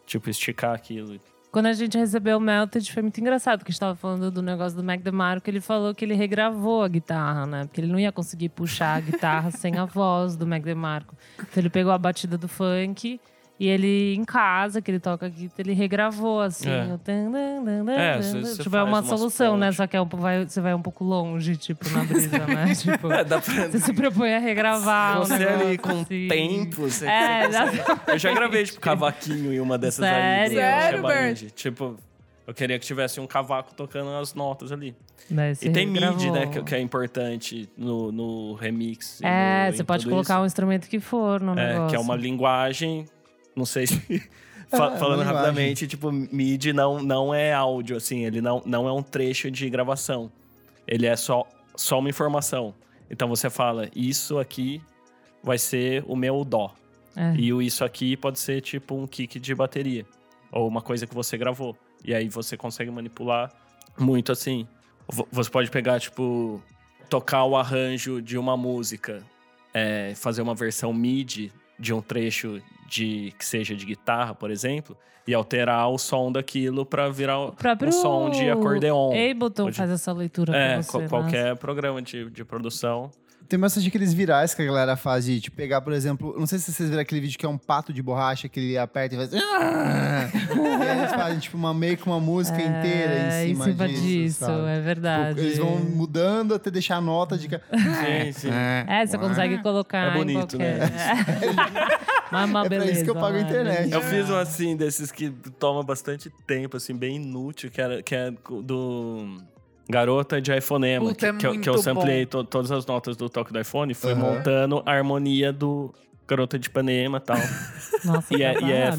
Tipo, esticar aquilo. Quando a gente recebeu o Melted, foi muito engraçado, porque a gente tava falando do negócio do Mac DeMarco, ele falou que ele regravou a guitarra, né? Porque ele não ia conseguir puxar a guitarra sem a voz do Mac DeMarco. Então ele pegou a batida do funk e ele, em casa, que ele toca aqui, ele regravou, assim. É. o tan, dan, dan, dan, É, tipo, é uma solução, né? Só que é um, vai, você vai um pouco longe, tipo, na brisa, né? Tipo, É, dá pra... você se propõe a regravar o Você negócio, ali com assim. tempo, você É, Eu já gravei, tipo, cavaquinho em uma dessas Sério? Sério, Sheba Bert? Tipo, eu queria que tivesse um cavaco tocando as notas ali. Daí você E tem MIDI, né, que, que é importante no, no remix. É, no- você pode colocar isso. um instrumento que for no É, negócio. que é uma linguagem, não sei se... Fa- É, falando rapidamente, tipo, MIDI não, não é áudio, assim, ele não, não é um trecho de gravação. Ele é só, só uma informação. Então você fala, isso aqui vai ser o meu dó. É. E o isso aqui pode ser tipo um kick de bateria. Ou uma coisa que você gravou. E aí você consegue manipular muito assim. Vo- Você pode pegar, tipo, tocar o arranjo de uma música, é, fazer uma versão MIDI de um trecho de que seja de guitarra, por exemplo, e alterar o som daquilo pra virar O próprio um som de acordeon. Ableton Pode- faz essa leitura É, pra você, qual- né? qualquer programa de, de produção. Tem bastante aqueles virais que a galera faz de, tipo, pegar, por exemplo, não sei se vocês viram aquele vídeo que é um pato de borracha que ele aperta e faz. E aí eles fazem, tipo, uma, meio que uma música inteira É, em cima, disso. sabe? é verdade. Tipo, eles vão mudando até deixar a nota de. Sim, sim. É, você consegue colocar É bonito, em qualquer... Mas uma É pra isso que eu beleza, pago a internet. Eu fiz um assim, desses que toma bastante tempo, assim, bem inútil, que, era, que é do Garota de iPhonema. Puta, que, é que, eu- que eu samplei to- todas as notas do toque do iPhone, fui Aham. montando a harmonia do Garota de Ipanema e tal. Nossa, E é- e é-.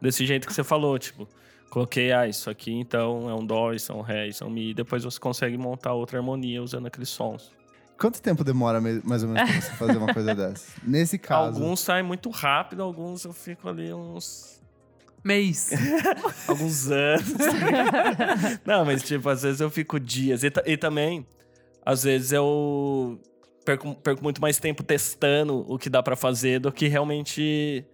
Desse jeito que você falou, tipo, coloquei, ah, isso aqui então é um Dó, isso é um Ré, isso é um Mi, e depois você consegue montar outra harmonia usando aqueles sons. Quanto tempo demora mais ou menos pra você fazer uma coisa dessa? Nesse caso. Alguns saem muito rápido, alguns eu fico ali uns Mês. alguns anos. não, mas tipo, às vezes eu fico dias. E, e também, às vezes eu perco, perco muito mais tempo testando o que dá pra fazer do que realmente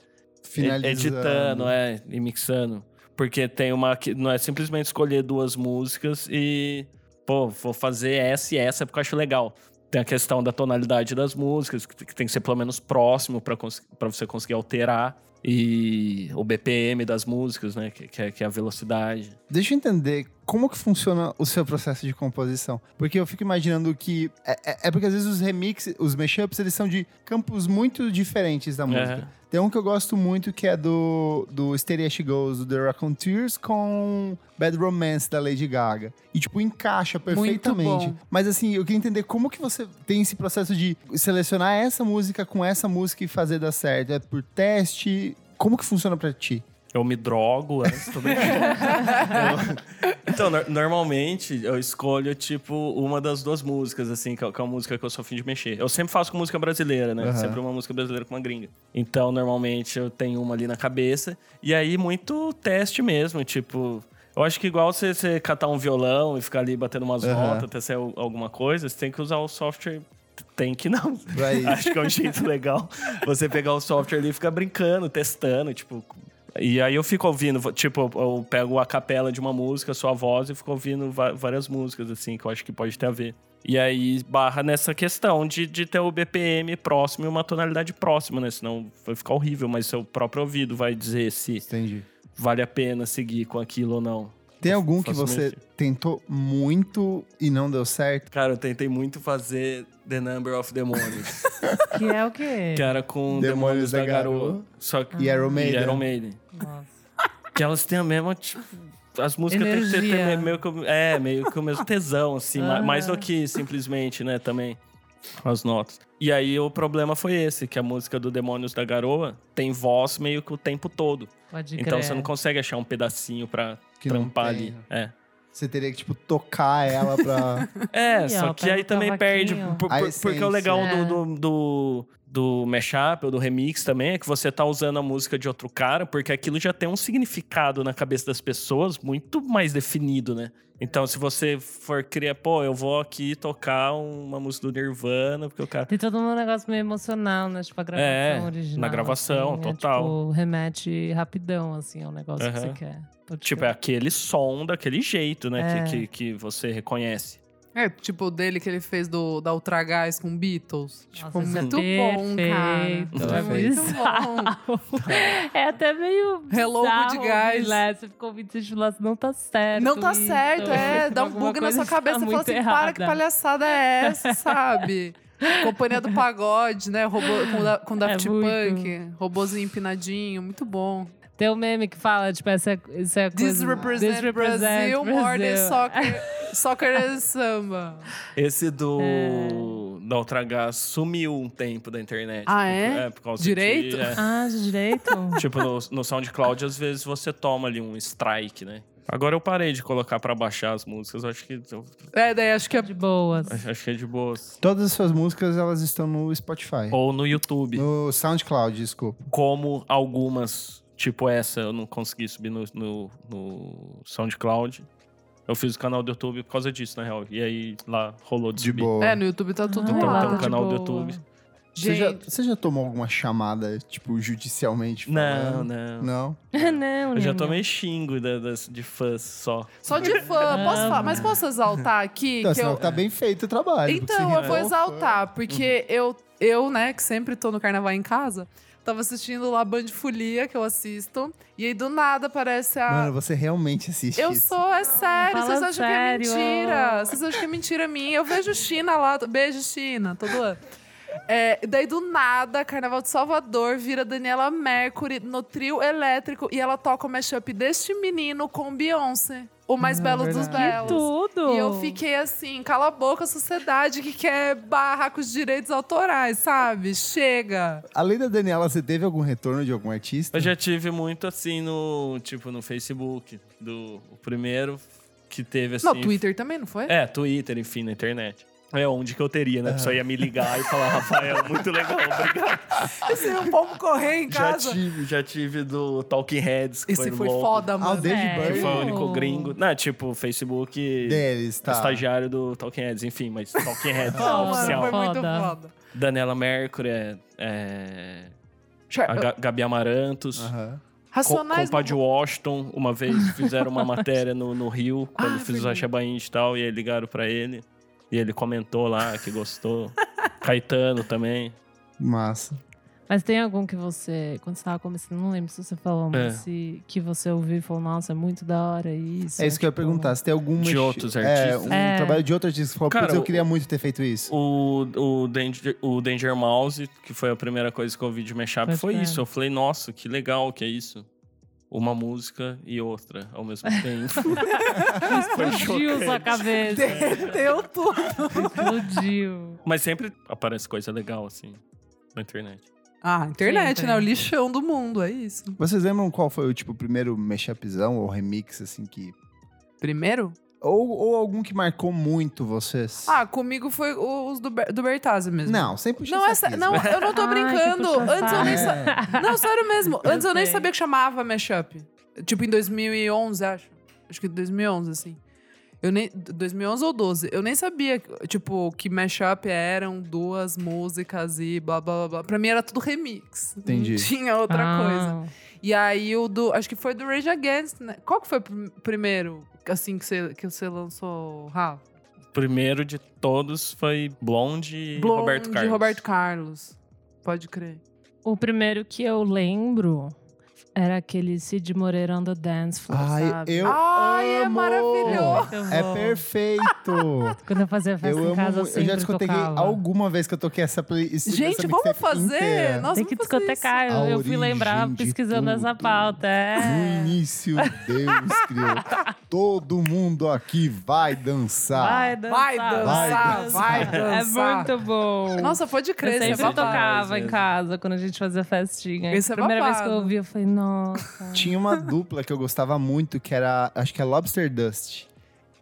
finalizando. editando, é, e mixando. Porque tem uma que não é simplesmente escolher duas músicas e, pô, vou fazer essa e essa porque eu acho legal. Tem a questão da tonalidade das músicas, que tem que ser pelo menos próximo pra cons- você conseguir alterar. E o BPM das músicas, né? Que, que é, que é a velocidade. Deixa eu entender como que funciona o seu processo de composição. Porque eu fico imaginando que. É, é- é porque às vezes os remixes, os mashups, eles são de campos muito diferentes da música. É. Tem um que eu gosto muito que é do, do Steady As She Goes, do The Raconteurs, com Bad Romance, da Lady Gaga. E, tipo, encaixa perfeitamente. bom. Mas, assim, eu queria entender como que você tem esse processo de selecionar essa música com essa música e fazer dar certo. É por teste? Como que funciona pra ti? Eu me drogo antes, tô brincando. Eu- então, nor- normalmente eu escolho, tipo, uma das duas músicas, assim, que é, que é uma música que eu sou fim de mexer. Eu sempre faço com música brasileira, né? Aham. Sempre uma música brasileira com uma gringa. Então, normalmente eu tenho uma ali na cabeça. E aí, muito teste mesmo, tipo. Eu acho que igual você, você catar um violão e ficar ali batendo umas Aham. notas até sair al- alguma coisa, você tem que usar o software. Tem que não. Acho que é um jeito legal você pegar o software ali e ficar brincando, testando, tipo. E aí eu fico ouvindo, tipo, eu pego a capela de uma música, sua voz, e fico ouvindo várias músicas, assim, que eu acho que pode ter a ver. E aí barra nessa questão de, de ter o BPM próximo e uma tonalidade próxima, né? Senão vai ficar horrível, mas seu próprio ouvido vai dizer se Entendi. vale a pena seguir com aquilo ou não. Tem algum que você tentou muito e não deu certo? Cara, eu tentei muito fazer The Number of Demonios, Que é o quê? que era com Demônios Demônios da da, Garoa. Garoa. Só que E Iron Maiden. E Iron Maiden. Nossa. Que elas têm a mesma, tipo, as músicas têm que ter, meio que, o- é, meio que o mesmo tesão, assim, Ah. mais do que simplesmente, né, também. as notas. E aí o problema foi esse, que a música do Demônios da Garoa tem voz meio que o tempo todo. Pode Então crer. você não consegue achar um pedacinho pra Que não trampar ali. É. Você teria que, tipo, tocar ela pra. É, Aí, só que pega aí também perde. por- por- porque o legal essência. do, do, do, do mashup ou do remix também é que você tá usando a música de outro cara, porque aquilo já tem um significado na cabeça das pessoas muito mais definido, né? Então, se você for criar, pô, eu vou aqui tocar uma música do Nirvana, porque o cara. Tem todo um negócio meio emocional, né? Tipo, a gravação É, original. na gravação, assim, total. É, tipo, remete rapidão, assim, ao negócio que Aham. você quer. Pode Tipo, é aquele som daquele jeito, né? É. Que, que, que você reconhece. É, tipo o dele que ele fez do, da Ultra Gás com Beatles. Tipo, Nossa, é muito bom, cara. perfeito, É é muito bom. É até meio. Good guys. ouvir lá. Você ficou ouvindo esse lá, não tá certo. Não tá isso. certo, é. Dá um bug na sua está cabeça e fala assim: para, que errada. palhaçada é essa, sabe? Companhia do Pagode, né? Robô, com, da, com Daft É muito. Punk. Robozinho empinadinho, muito bom. Tem um meme que fala, tipo, essa, essa é coisa... This represent, This represent Brasil, more than Brasil. soccer, soccer and samba. Esse do da Ultra Gás sumiu um tempo da internet. Ah, Por- é? por causa Direito? de- é. Ah, de direito? Tipo, no, no SoundCloud, às vezes você toma ali um strike, né? Agora eu parei de colocar pra baixar as músicas. Eu acho que eu- É, daí acho que é. De boas. acho, acho que é de boas. Todas as suas músicas, elas estão no Spotify. Ou no YouTube. No SoundCloud, desculpa. Como algumas, tipo essa, eu não consegui subir no, no, no SoundCloud. Eu fiz o canal do YouTube por causa disso, na real. E aí lá rolou de, De subir. boa. É, no YouTube tá tudo Então, lá. tem um de canal do. YouTube. Você já, você já tomou alguma chamada, tipo, judicialmente Não, falando? não. Não? não, Eu já tomei xingo da- das, de fãs só. só de fã. Posso falar? Mas posso exaltar aqui? Então, que eu... tá bem feito o trabalho. Então, eu vou exaltar, Uhum. porque eu, eu, né, que sempre tô no carnaval em casa, tava assistindo lá Band Folia, que eu assisto, e aí do nada aparece a. Mano, você realmente assiste eu isso. sou, é sério, Fala vocês acham sério. que é mentira. Vocês acham que é mentira minha. Eu vejo China lá, beijo China, todo ano. É, daí do nada, Carnaval de Salvador vira Daniela Mercury no trio elétrico e ela toca o mashup deste menino com Beyoncé, o mais Ah, belo dos verdade. belos. Tudo! E eu fiquei assim, cala a boca, sociedade que quer barrar com os direitos autorais, sabe? Chega. Além da Daniela, você teve algum retorno de algum artista? Eu já tive muito assim no, tipo, no Facebook. Do, o primeiro que teve assim. No Twitter também, não foi? É, Twitter, enfim, na internet. É onde que eu teria, né? A pessoa ia me ligar e falar, Rafael, muito legal, obrigado. Esse é um povo correr em Já casa. tive, já tive do Talking Heads, que Esse foi, foi louco, foda, Ah, o mano. Dave É. Que foi o único gringo. Não, tipo, Facebook Deles, tá. estagiário do Talking Heads, enfim, mas Talking Heads Não, mano, oficial. foi muito Foda. foda. Daniela Mercury, é, é, a Ga- Gabi Amarantos. Aham. Com, Racionais. compa de Washington, uma vez fizeram uma matéria no, no Rio, quando Ah, fiz o Baindy e tal, e aí ligaram pra ele. E ele comentou lá que gostou. Caetano também. Massa. Mas tem algum que você, quando você tava começando, não lembro se você falou, mas É. se, que você ouviu e falou, nossa, é muito da hora isso. É isso que eu ia tipo, perguntar. Se tem algum... De outros É, artistas? um É. trabalho de outro artista que você falou, Cara, eu queria muito ter feito isso. O, o, Danger, o Danger Mouse, que foi a primeira coisa que eu ouvi de mashup, foi crer. isso. Eu falei, nossa, que legal que é isso. Uma música e outra ao mesmo tempo. foi Explodiu sua cabeça. Derreteu tudo. Explodiu. Mas sempre aparece coisa legal, assim, na internet. Ah, internet, Sempre. né? O lixão do mundo, é isso. Vocês lembram qual foi o, tipo, primeiro mashupzão ou remix, assim, que... Primeiro? Ou, ou algum que marcou muito vocês? Ah, comigo foi os do, Ber- do Bertazzi mesmo. não, sem puxar Não, saquismo. não, eu não tô Ai, brincando. puxa Antes eu nem sa... Não, sério mesmo. Antes eu nem sabia que chamava mashup. Tipo em 2011, acho. Acho que 2011, assim. Eu nem 2011 ou 12. Eu nem sabia, tipo, que mashup eram duas músicas e blá blá blá. blá. Pra mim era tudo remix. Entendi. Não tinha outra Ah, coisa. E aí o do. Acho que foi do Rage Against, né? Qual que foi primeiro, assim, que você, que você lançou, Rafa? primeiro de todos foi Blonde e Roberto Carlos. de Roberto Carlos. Pode crer. O primeiro que eu lembro era aquele Cid Moreira on the Dance Floor, Ai, sabe? eu Ai, é amo! maravilhoso. Muito É perfeito! Quando eu fazia festa eu em amo casa, eu muito. Eu já sempre discotequei tocava. alguma vez que eu toquei essa playlist. Gente, essa vamos fazer? inteira. Nossa, Tem que discotecar. Eu, eu fui lembrar de pesquisando essa pauta. No É. início, Deus criou. Todo mundo aqui vai dançar. Vai dançar. Vai dançar, vai É dançar. muito bom. Nossa, pode eu crer, é sempre babado. tocava em casa quando a gente fazia festinha. Isso é Primeira vez que eu babado. ouvi, eu falei, nossa. Tinha uma dupla que eu gostava muito, que era, acho que é Lobster Dust.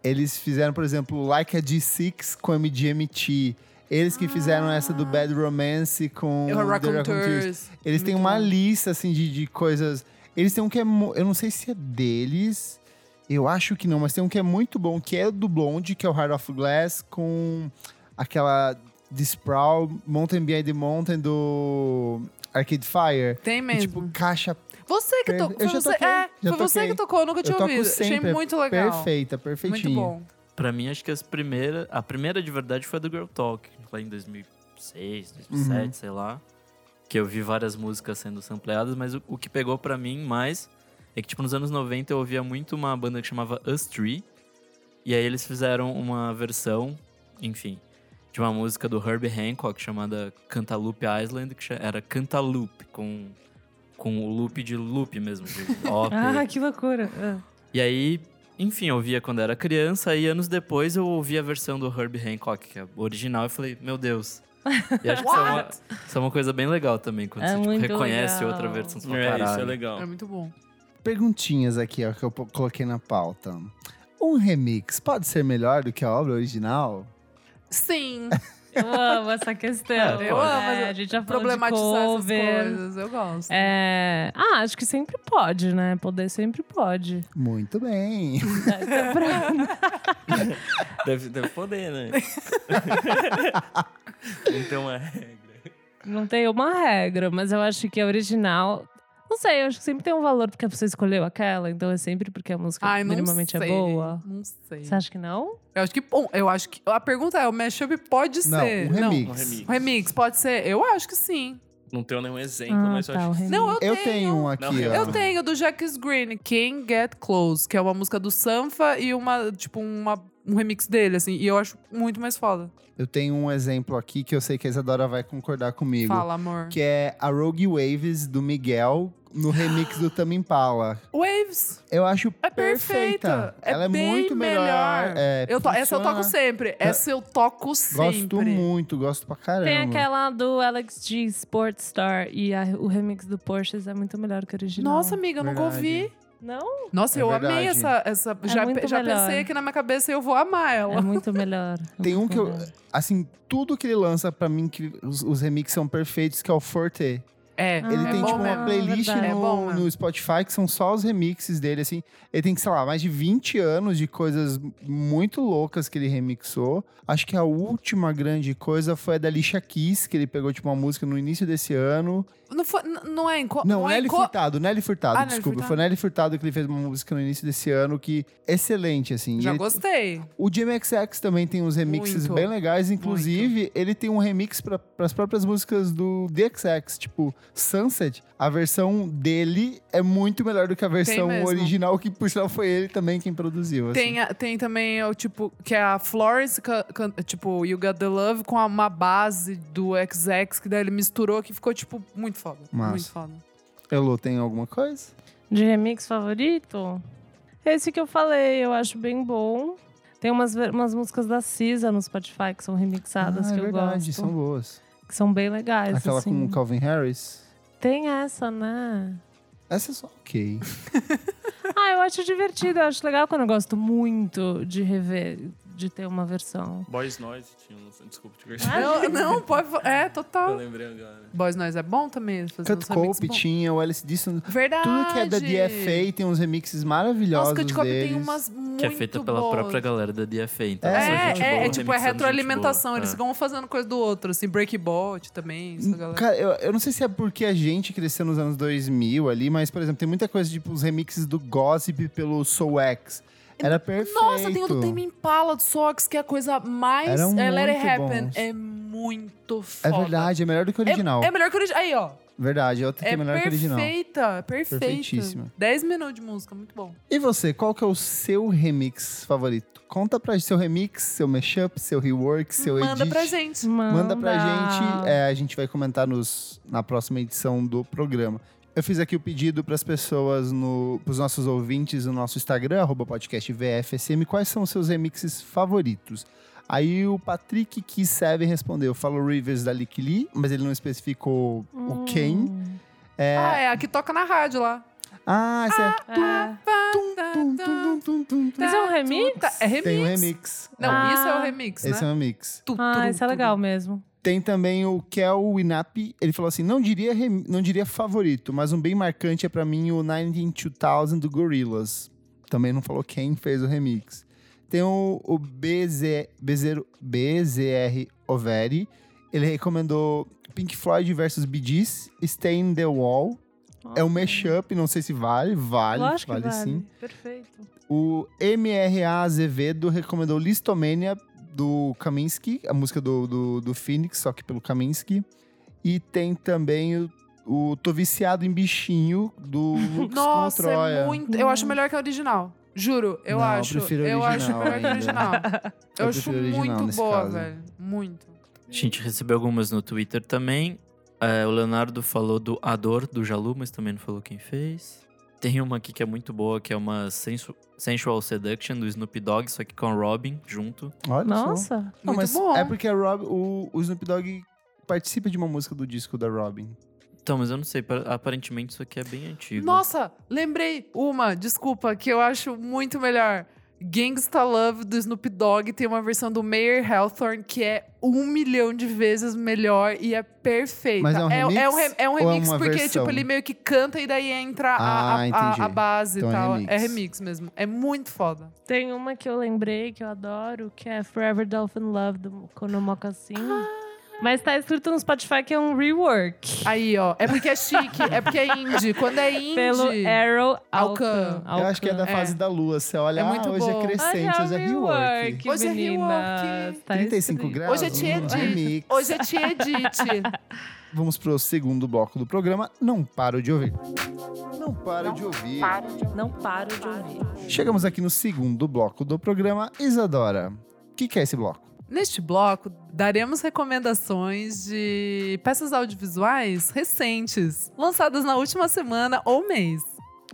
Eles fizeram, por exemplo, Like a G6 com MGMT. Eles que fizeram essa do Bad Romance com O The Raconteurs. Raconteurs. Eles têm Muito uma bom. lista, assim, de, de coisas... Eles têm um que é... Eu não sei se é deles... Eu acho que não, mas tem um que é muito bom, que é do Blonde, que é o Heart of Glass, com aquela The Sprawl, Mountain Behind the Mountain do Arcade Fire. Tem E, mesmo. tipo, caixa você que tocou. eu já você, é, já foi você que tocou, eu nunca tinha eu toco ouvido. sempre. Achei muito legal. Perfeita, Muito perfeitinha. bom. Pra mim, acho que as primeiras. A primeira de verdade foi a do Girl Talk, lá em 2006, 2007, Uhum. sei lá. Que eu vi várias músicas sendo sampleadas, mas o, o que pegou pra mim mais é que, tipo, nos anos 90 eu ouvia muito uma banda que chamava Us Tree. E aí eles fizeram uma versão, enfim, de uma música do Herbie Hancock chamada Cantaloupe Island, que era Cantaloupe, com, com o loop de loop mesmo, de OP. Ah, que loucura. Ah. E aí, enfim, eu ouvia quando era criança, e anos depois eu ouvi a versão do Herbie Hancock, que é o original, e falei, meu Deus. E acho que isso é, uma, isso é uma coisa bem legal também, quando É você tipo, reconhece legal. outra versão. É, isso é legal. É muito bom. Perguntinhas aqui, ó, que eu coloquei na pauta. Um remix pode ser melhor do que a obra original? Sim, Eu amo essa questão. É, eu pode. amo É, a gente já problematizar essas coisas. Eu gosto. É... Ah, acho que sempre pode, né? Poder sempre pode. Muito bem. Deve, deve poder, né? Não tem uma regra. Não tem uma regra, mas eu acho que a original. Não sei, eu acho que sempre tem um valor porque você escolheu aquela, então é sempre porque a música Ai, não minimamente sei. é boa. Não sei. Você acha que não? Eu acho que, bom, eu acho que. A pergunta é: o mashup pode Não, ser. um remix. Um remix. O remix pode ser? Eu acho que sim. Não tenho nenhum exemplo, Ah, mas eu tá, acho o que remix. Não, eu, Eu tenho. tenho um aqui, Não, ó. Eu tenho do Jacques Green, Can't Get Close, que é uma música do Sanfa e uma, tipo, uma, um remix dele, assim. E eu acho muito mais foda. Eu tenho um exemplo aqui que eu sei que a Isadora vai concordar comigo. Fala, amor. Que é a Rogue Waves do Miguel no remix do Tame Impala. Waves Eu acho é perfeita. perfeita. É Ela é bem muito melhor. É, eu to- essa eu toco sempre. Essa eu toco sempre. Gosto muito, gosto pra caramba. Tem aquela do Alex G Sportstar e a- o remix do Porsches é muito melhor que o original. Nossa, amiga, eu nunca ouvi. Não? Nossa, É eu verdade. amei essa. essa já muito já melhor. pensei aqui na minha cabeça e eu vou amar ela. É muito melhor. é Tem um muito que eu. melhor. Assim, tudo que ele lança, pra mim, que os, os remixes são perfeitos, que é o Forte. É, Ele Ah, tem, bom tipo, mesmo. uma playlist verdade. É bom no, mesmo. no Spotify que são só os remixes dele, assim. Ele tem, sei lá, mais de 20 anos de coisas muito loucas que ele remixou. Acho que a última grande coisa foi a da Alicia Keys, que ele pegou, tipo, uma música no início desse ano. Não, foi, não é co- Não, é Nelly co- Furtado, Nelly Furtado, Ah, Nelly desculpa. Furtado. Foi Nelly Furtado que ele fez uma música no início desse ano que excelente, assim. Já ele- gostei. O JMXX também tem uns remixes Muito, bem legais. Inclusive, ele tem um remix para as próprias músicas do DXX. Tipo, Sunset, a versão dele é muito melhor do que a versão original, que por sinal foi ele também quem produziu. assim. Tem, a- tem também o tipo, que é a can- tipo, You Got the Love com uma base do XX, que daí ele misturou, que ficou, tipo, muito foda. Massa. Muito foda. Elô, tem alguma coisa? De remix favorito? Esse que eu falei, eu acho bem bom. Tem umas, umas músicas da Cisa no Spotify que são remixadas ah, que é eu verdade, gosto. são boas. Que são bem legais. Aquela assim. com o Calvin Harris. Tem essa, né? Essa é só ok. Ah, eu acho divertido. Eu acho legal quando eu gosto muito de rever, de ter uma versão. Boys Noise tinha um... Desculpa te Ah, cortar. Não, não, pode. É, Eu total. lembrei agora. Boys Noise é bom também. Fazer Cut Cope tinha, o Alice Dixon. Verdade. Tudo que é da DFA tem uns remixes maravilhosos Nossa, Cut Cope tem umas muito Que é feita pela boas. própria galera da DFA. Então, É, É, gente é, boa, é, tipo, é retroalimentação. Eles É. ficam fazendo coisa do outro, assim, Breakbot também, essa galera. Cara, eu, eu não sei se é porque a gente cresceu nos anos 2000 ali, mas, por exemplo, tem muita coisa, tipo, os remixes do Gossip pelo Soul X. Era perfeito. Nossa, tem o do Tame Impala do Sox, que é a coisa mais. Eram é, Let It muito Happen. bons. É muito É foda. verdade, é melhor do que o É- original. É, melhor que o original. Aí, ó. Verdade, é outra que É é melhor que o original. perfeita, perfeita. Perfeitíssima. 10 minutos de música, muito bom. E você, qual que é o seu remix favorito? Conta pra gente seu remix, seu mashup, seu rework, seu Manda edit. pra gente. Manda pra gente, é, a gente vai comentar nos, na próxima edição do programa. Eu fiz aqui o pedido para as pessoas, no, pros nossos ouvintes no nosso Instagram, arroba podcast VFSM, quais são os seus remixes favoritos. Aí o Patrick Kiss Seven respondeu, falou Rivers da Lick Lee, mas ele não especificou o quem. É, Ah, é a que toca na rádio lá. ah, esse é... É. Tum, tum, tum. Isso é um remix? É remix. Tem um remix. Não, Ah. isso é o remix, Esse é né? um remix. Ah, isso é legal mesmo. Tem também o Kel Winap. Ele falou assim: não diria, não diria favorito, mas um bem marcante é pra mim o 192,000 do Gorillaz. Também não falou quem fez o remix. Tem o, o BZ, BZR, BZR Overi. Ele recomendou Pink Floyd versus Bee Gees, Stay in the Wall. É um mashup, não sei se vale. Vale, Lógico vale, vale. sim. Perfeito. O MRA Azevedo recomendou Listomania do Kaminsky, a música do, do, do Phoenix, só que pelo Kaminsky. E tem também o, o Tô Viciado em Bichinho, do Lux com Nossa, é muito. Eu acho melhor que a original. Juro, eu Não, eu acho. prefiro a eu acho original melhor que a ainda. original. Eu, Eu acho prefiro muito boa, caso. velho. Muito. A gente recebeu algumas no Twitter também. É, o Leonardo falou do A Dor, do Jalu, mas também não falou quem fez. Tem uma aqui que é muito boa, que é uma sensu- Sensual Seduction do Snoop Dogg, só que com a Robin junto. Olha só. Nossa. Não, Muito mas bom. É porque a Rob, o, o Snoop Dogg participa de uma música do disco da Robin. Então, mas eu não sei, pa- aparentemente isso aqui é bem antigo. Nossa, lembrei uma, desculpa, que eu acho muito melhor. Gangsta Love do Snoop Dogg tem uma versão do Mayer Hawthorne que é um milhão de vezes melhor e é perfeita. Mas é um é, remix é um, re- é um ou é remix uma porque versão? tipo ele meio que canta e daí entra a- Ah, a, a, a base Então e é tal. remix. É remix mesmo. É muito foda. Tem uma que eu lembrei, que eu adoro, que é Forever Dolphin Love, do Kono Mocassin. Mas tá escrito no Spotify que é um rework. Aí, ó. É porque é chique, é porque é indie. Quando é indie. Pelo Arrow Alcan. Alcan. Eu acho que é da É. fase da lua. Você olha, É ah, muito hoje bom. é crescente, hoje é rework. Hoje é rework. Tá 35 escrito. graus. Hoje é tia Edith. remix. Hoje é tia Edith. Vamos pro segundo bloco do programa. Não paro de ouvir. Não paro de ouvir. Não paro de ouvir. Chegamos aqui no segundo bloco do programa. Isadora, o que, que é esse bloco? Neste bloco, daremos recomendações de peças audiovisuais recentes, lançadas na última semana ou mês.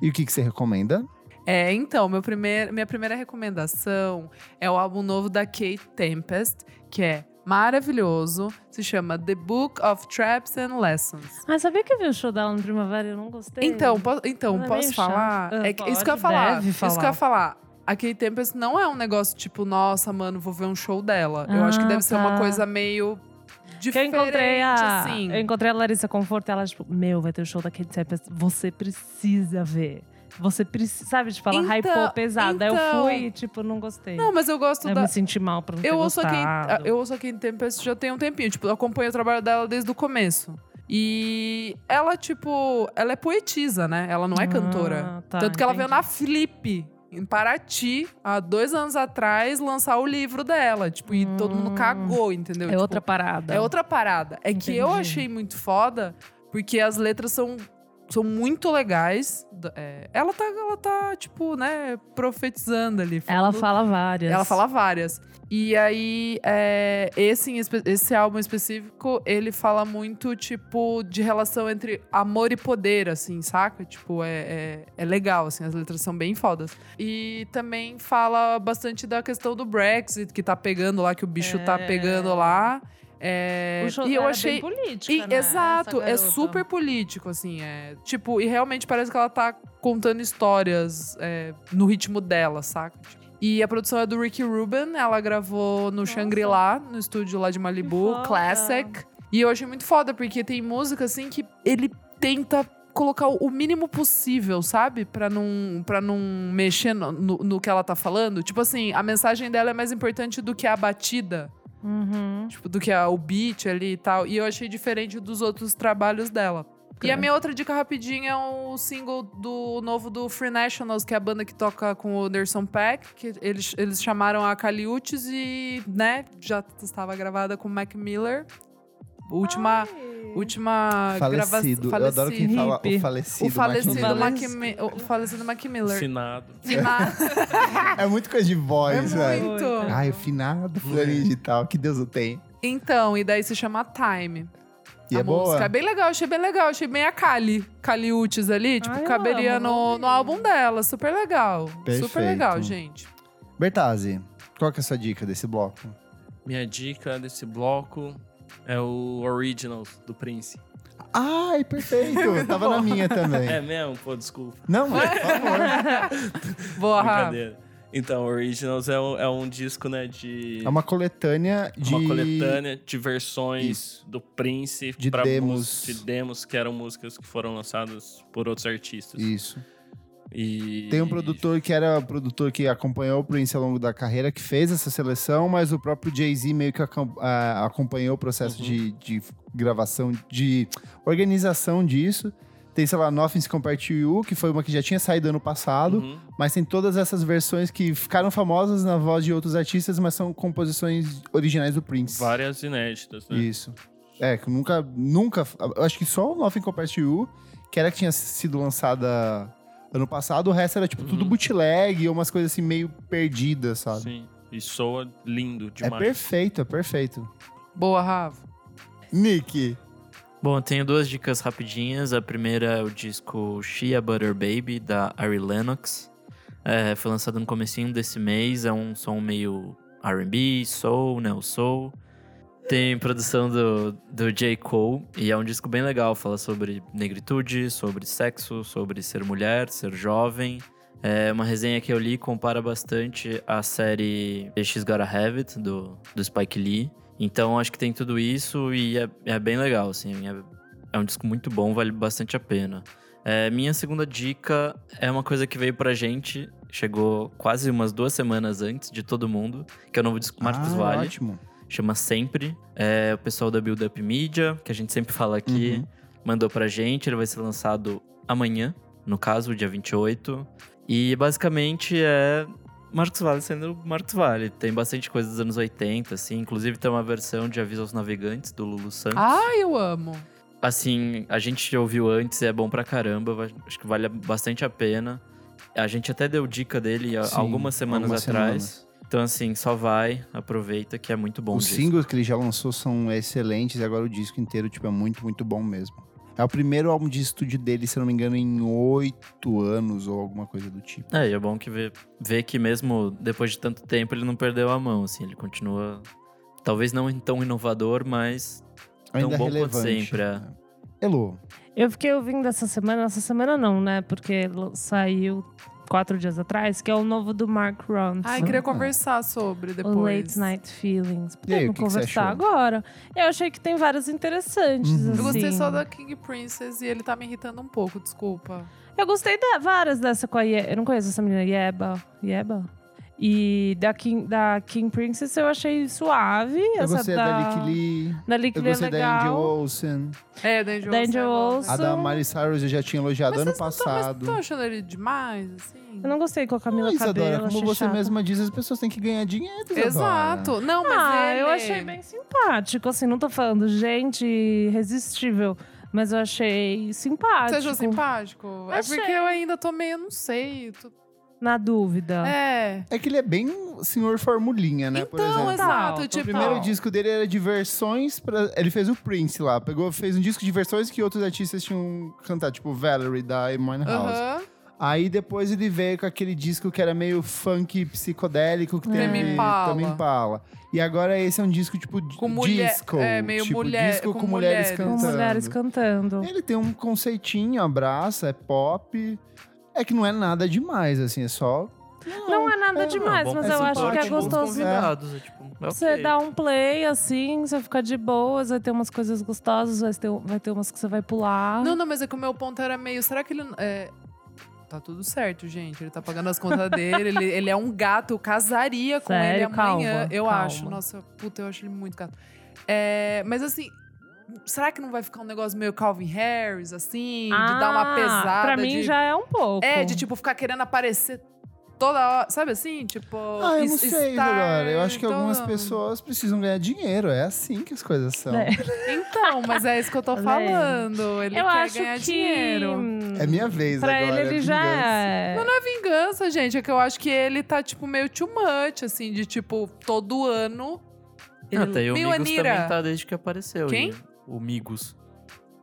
E o que, que você recomenda? É, então, meu primeir, minha primeira recomendação é o álbum novo da Kate Tempest, que é maravilhoso, se chama The Book of Traps and Lessons. Ah, sabia que eu vi o show dela no Primavera e eu não gostei? Então, po- então é posso falar? chata. Ah, É que- isso pode, que eu ia falar. deve Isso que eu ia falar. A Kate Tempest não é um negócio tipo, nossa, mano, vou ver um show dela. eu acho que Ah, deve ser uma tá. coisa meio Que eu diferente, encontrei a, assim. eu encontrei a Larissa Conforto e ela, tipo, meu, vai ter o show da Kate Tempest. Você precisa ver. Você precisa, sabe? Tipo, ela Então, hypou pesado. Aí eu então. fui e, tipo, não gostei. Não, mas eu gosto eu da. me senti mal por não ter Eu ouço, a gostado. Kate, eu ouço a Kate Tempest já tem um tempinho. Tipo, eu acompanho o trabalho dela desde o começo. E ela, tipo, ela é poetisa, né? Ela não é Ah, cantora. tá, Tanto que ela veio entendi. na Flip, em Paraty, há dois anos atrás, lançar o livro dela. Tipo, e todo mundo Hum. cagou, entendeu? É Tipo, outra parada. É outra parada. É que eu Entendi. achei muito foda, porque as letras são, são muito legais. É, ela, tá, ela tá, tipo, né, profetizando ali. Ela falando- fala várias. ela fala várias. E aí, é, esse, esse álbum específico, ele fala muito, tipo, de relação entre amor e poder, assim, saca? Tipo, é, é, é legal, assim, as letras são bem fodas. E também fala bastante da questão do Brexit, que tá pegando lá, que o bicho tá É. pegando lá. É, e eu achei. É bem política, E- né, exato, é super político, assim. É, tipo, e realmente parece que ela tá contando histórias é, no ritmo dela, saca? E a produção é do Ricky Rubin, ela gravou no. Shangri-La, no estúdio lá de Malibu. Classic. E eu achei muito foda, porque tem música, assim, que ele tenta colocar o mínimo possível, sabe? Pra não, pra não mexer no, no, no que ela tá falando. Tipo assim, a mensagem dela é mais importante do que a batida Uhum. tipo, do que a, o beat ali e tal. E eu achei diferente dos outros trabalhos dela. E a minha outra dica rapidinha é o single do novo do Free Nationals, que é a banda que toca com o Anderson Pack, que eles, eles chamaram a Caliutes e, né, já estava gravada com o Mac Miller. Última, última Falecido. gravação. Eu adoro quem fala o Hippie. falecido. O falecido, Mac Mac, Miller. Mi- o falecido Mac Miller. Finado. Finado. É muito coisa de voz, É velho. muito. Ai, o finado, fulaninho de tal, que Deus o tem. Então, e daí se chama Time. E a é boa? música. É bem legal, achei bem legal. Achei bem a Kali. Kaliutes ali. Tipo, Ai, caberia amo, no, no álbum dela. Super legal. Perfeito. Super legal, gente. Bertazzi, qual que é a sua dica desse bloco? Minha dica desse bloco é o Originals, do Prince. Ai, perfeito. Tava na minha também. É mesmo? Pô, desculpa. Não, por favor. Boa. Brincadeira. Então, Originals é um, é um disco, né, de... É uma coletânea de... uma coletânea de versões Isso. do Prince De demos. de demos que eram músicas que foram lançadas por outros artistas. Isso. E Tem um produtor que era produtor que acompanhou o Prince ao longo da carreira, que fez essa seleção, mas o próprio Jay-Z meio que acom- acompanhou o processo Uhum. de, de gravação, de organização disso. Tem, sei lá, Nothing's Compared to You, que foi uma que já tinha saído ano passado, Uhum. mas tem todas essas versões que ficaram famosas na voz de outros artistas, mas são composições originais do Prince. várias inéditas, né? Isso. É, que nunca, nunca. eu Acho que só o Nothing Compared to You, que era que tinha sido lançada ano passado, o resto era tipo tudo Uhum. bootleg ou umas coisas assim meio perdidas, sabe? Sim. E soa lindo É demais. perfeito, é perfeito. Boa, Rafa. Nick, Bom, eu tenho duas dicas rapidinhas. A primeira é o disco Shea Butter Baby, da Ari Lennox. É, foi lançado no comecinho desse mês. É um som meio R&B, soul, neo soul. Tem produção do, do J. Cole. E é um disco bem legal. Fala sobre negritude, sobre sexo, sobre ser mulher, ser jovem. É uma resenha que eu li compara bastante a série She's Gotta Have It, do, do Spike Lee. Então acho que tem tudo isso e é, é bem legal, assim. É, é um disco muito bom, vale bastante a pena. É, minha segunda dica é uma coisa que veio pra gente, chegou quase umas duas semanas antes de todo mundo, que é o novo disco Marcos ah, Vale. ótimo. Chama Sempre. É o pessoal da Build Up Media, que a gente sempre fala aqui, Uhum. mandou pra gente. Ele vai ser lançado amanhã, no caso, dia 28. E basicamente é Marcos Vale sendo Marcos Vale. Tem bastante coisa dos anos 80, assim. Inclusive tem uma versão de Aviso aos Navegantes, do Lulu Santos. Ai, eu amo. Assim, a gente já ouviu antes, é bom pra caramba. Acho que vale bastante a pena. A gente até deu dica dele há Sim, algumas semanas algumas atrás. semanas. Então, assim, só vai, aproveita que é muito bom. Os disco. singles que ele já lançou são excelentes e agora o disco inteiro tipo, é muito, muito bom mesmo. É o primeiro álbum de estúdio dele, se eu não me engano, em oito anos ou alguma coisa do tipo. É, e é bom que ver, ver que mesmo depois de tanto tempo ele não perdeu a mão, assim, ele continua talvez não tão inovador, mas Ainda Tão bom é quanto relevante. sempre, é. Elô, Eu fiquei ouvindo essa semana, essa semana não, né? Porque saiu quatro dias atrás, que é o novo do Mark Ronson. Ai, queria conversar sobre depois. O Late Night Feelings. E aí, Podemos que que conversar achou? agora. Eu achei que tem várias interessantes, Uhum. assim. Eu gostei só da King Princess e ele tá me irritando um pouco, desculpa. Eu gostei de várias dessa com a Ye... Eu não conheço essa menina, Yeba. Yeba? E da King, da King Princess eu achei suave. eu essa gostei da, da Lick Lee, da Lick eu Lee é gostei da Angel legal. Olsen, É, da Angel Da Olsen Angel é boa. Olsen. a da Miley Cyrus eu já tinha elogiado Mas ano vocês não tão- mas passado. Estão achando ele demais, assim? Eu não gostei com a Camila Não, Cabello. Isadora, como você chato. mesma diz, as pessoas têm que ganhar dinheiro, Isadora. Exato. Não, mas Ah, ele... eu achei bem simpático. Assim, não tô falando gente irresistível, mas eu achei simpático. Você achou simpático? É Achei. porque eu ainda tô meio, não sei. tô- Na dúvida. É. É que ele é bem senhor formulinha, né? Por Então, exemplo. exato. O Tipo, O primeiro disco dele era de versões pra... Ele fez o Prince lá. Pegou, fez um disco de versões que outros artistas tinham cantado, tipo Valerie, da Amy Winehouse. Aham. Aí depois ele veio com aquele disco que era meio funk psicodélico, que Tame teve Impala. Tame Impala. E agora esse é um disco tipo Com mulher- disco. é, meio tipo, mulher- disco com, com mulheres, mulheres. cantando. Com mulheres cantando. Ele tem um conceitinho, abraça, é pop. É que não é nada demais, assim, é só... Não é nada é, demais, bom, mas é eu acho que é bons gostoso. é tipo, é Você dá um play, assim, você fica de boas, vai ter umas coisas gostosas, vai ter, vai ter umas que você vai pular. Não, não, mas é que o meu ponto era meio. Será que ele. É... Tá tudo certo, gente. Ele tá pagando as contas dele. Ele, ele é um gato. Eu casaria com Sério? ele amanhã. Calma, eu calma. acho. Nossa, puta, eu acho ele muito gato. É, mas assim. Será que não vai ficar um negócio meio Calvin Harris, assim? de dar uma Ah, pesada. Pra mim de- já é um pouco. É, de tipo, ficar querendo aparecer toda hora. Sabe assim? Tipo. Ah, eu não sei, estar Isadora. Eu acho que algumas pessoas precisam ganhar dinheiro. É assim que as coisas são. É. Então, mas é isso que eu tô Né? falando. Ele Eu quer acho ganhar que. dinheiro. É minha vez Pra agora. ele, ele é já é. Não é vingança, gente. É que eu acho que ele tá, tipo, meio too much, assim, de tipo, todo ano. Ele... Até e o Meu, Migos Anira. também tá desde que apareceu. Quem? e O Migos.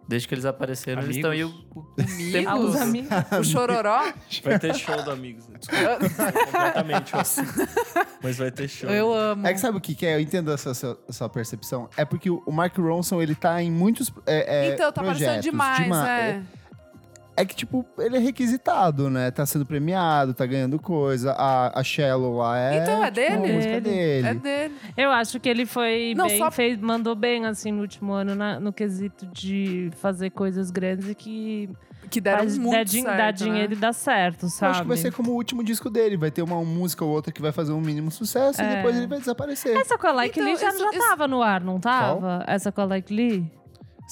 Desde que eles apareceram, eles Amigos. estão aí o, o Ah, os amigos. O chororó? Vai ter show do Amigos. né? Desculpa, completamente assim. Mas vai ter show. eu amo. É que sabe o que, que é? Eu entendo essa sua, sua percepção. É porque o Mark Ronson, ele tá em muitos é, é, então, tá projetos. aparecendo demais, Dema- é. É que, tipo, ele é requisitado, né? Tá sendo premiado, tá ganhando coisa. A, a Shallow lá é. Então, é tipo, a dele? música Dele. dele. É dele. Eu acho que ele foi Não, bem, só- fez, mandou bem, assim, no último ano, na- no quesito de fazer coisas grandes e que Que deram faz muito dar, din- certo, dar né? dinheiro e dar certo, Eu sabe? acho que vai ser como o último disco dele. Vai ter uma música ou outra que vai fazer um mínimo sucesso e É. depois ele vai desaparecer. Essa com a Like Então, Lee já, isso- já isso- tava no ar, não tava? Essa com a Like Lee?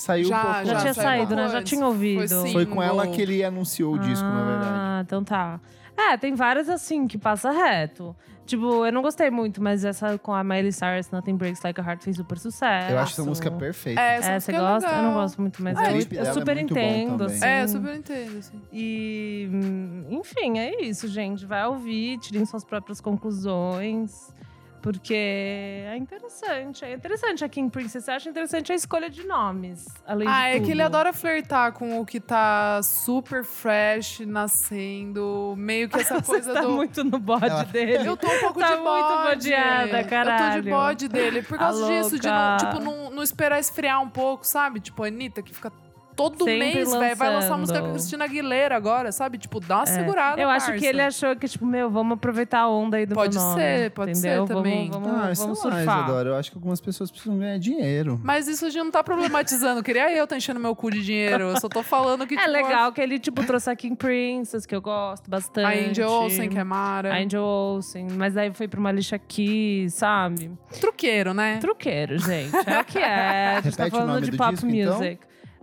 Saiu Já, um pouco Já, Já, tinha saído, né? Já tinha ouvido. Foi. Foi com ela que ele anunciou o disco, na verdade. Ah, então tá. É, tem várias assim que passa reto. Tipo, eu não gostei muito, mas essa com a Miley Cyrus, Nothing Breaks Like a Heart, fez super sucesso. Eu acho essa música perfeita. É, É, essa você música é gosta? Eu não legal. gosto muito, mas O eu, eu é super bom entendo, assim. É, super entendo, assim. E, hum, enfim, é isso, gente. Vai ouvir, tirem suas próprias conclusões. Porque é interessante. É interessante a King Princess. Eu acho interessante a escolha de nomes. Além Ah, de é tudo. que ele adora flertar com o que tá super fresh, nascendo. Meio que essa Você coisa tá do. muito no bode Ela- dele. Eu tô um pouco Tá de muito bode. bodeada, Eu tô caralho. de bode dele. Por causa A disso, de não, tipo, não, não esperar esfriar um pouco, sabe? Tipo, a Anitta, que fica todo Sempre mês, velho. Vai lançar música com a Cristina Aguilera agora, sabe? Tipo, dá uma segurada, É. Eu acho parça. que ele achou que, tipo, meu, vamos aproveitar a onda aí do Pode meu nome, ser, pode ser entendeu? também. Vamos, vamos, ah, vamos surfar. Isadora. Eu acho que algumas pessoas precisam ganhar dinheiro. Mas isso a gente não tá problematizando. Queria eu tá enchendo meu cu de dinheiro. Eu só tô falando que, É tipo, legal que ele, tipo, trouxe a King Princess, que eu gosto bastante. A Angel Olsen, que é Mara. A Angel Olsen. Mas aí foi pra uma lixa aqui, sabe? Truqueiro, né? Truqueiro, gente. É o que é. A gente tá Repete o falando de pop disco, então?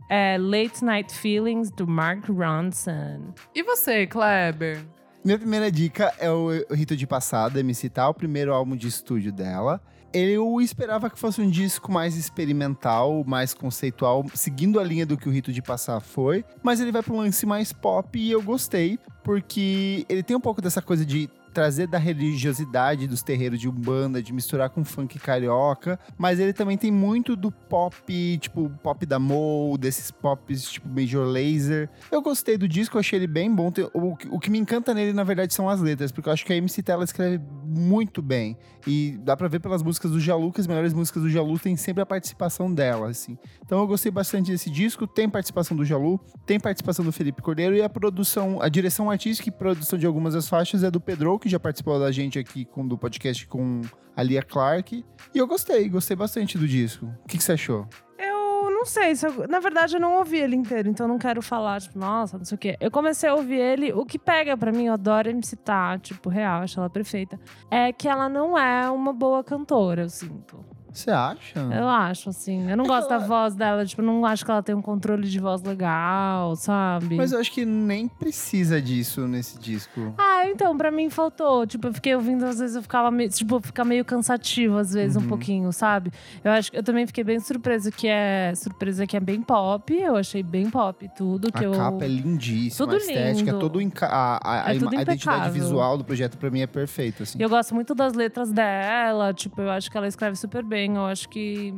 É Late Night Feelings, do Mark Ronson. E você, Kleber? Minha primeira dica é o Rito de Passada, MC Tá, o primeiro álbum de estúdio dela. Eu esperava que fosse um disco mais experimental, mais conceitual, seguindo a linha do que o Rito de Passar foi, mas ele vai para um lance mais pop e eu gostei, porque ele tem um pouco dessa coisa de trazer da religiosidade dos terreiros de Umbanda, de misturar com funk carioca, mas ele também tem muito do pop, tipo, pop da Mo, desses pops tipo Major Laser. Eu gostei do disco, achei ele bem bom. Tem- O, que- o que me encanta nele, na verdade, são as letras, porque eu acho que a MC Tela escreve muito bem. E dá pra ver pelas músicas do Jalu que as melhores músicas do Jalu tem sempre a participação dela, assim. Então eu gostei bastante desse disco, tem participação do Jalu, tem participação do Felipe Cordeiro e a produção, a direção artística e produção de algumas das faixas é do Pedro, que já participou da gente aqui com, do podcast com a Lia Clark. E eu gostei, gostei bastante do disco. O que, que você achou? Eu não sei, se eu- na verdade eu não ouvi ele inteiro, então eu não quero falar, tipo, nossa, não sei o quê. Eu comecei a ouvir ele, o que pega pra mim, eu adoro MC Tá, tipo, real, acho ela perfeita, é que ela não é uma boa cantora, eu sinto. Você acha? Eu acho, assim. Eu não É gosto da voz dela, tipo, não acho que ela tem um controle de voz legal, sabe? Mas eu acho que nem precisa disso nesse disco. Ah, então, pra mim faltou. Tipo, eu fiquei ouvindo, às vezes eu ficava meio, tipo, fica meio cansativo, às vezes, Uhum. um pouquinho, sabe? Eu acho que eu também fiquei bem surpresa que é. Surpresa que é bem pop. Eu achei bem pop tudo que a eu. capa é lindíssima, Tudo a estética, lindo. todo enca- a, a, É a identidade visual do projeto pra mim é perfeita, assim. Eu gosto muito das letras dela, tipo, eu acho que ela escreve super bem, eu acho que.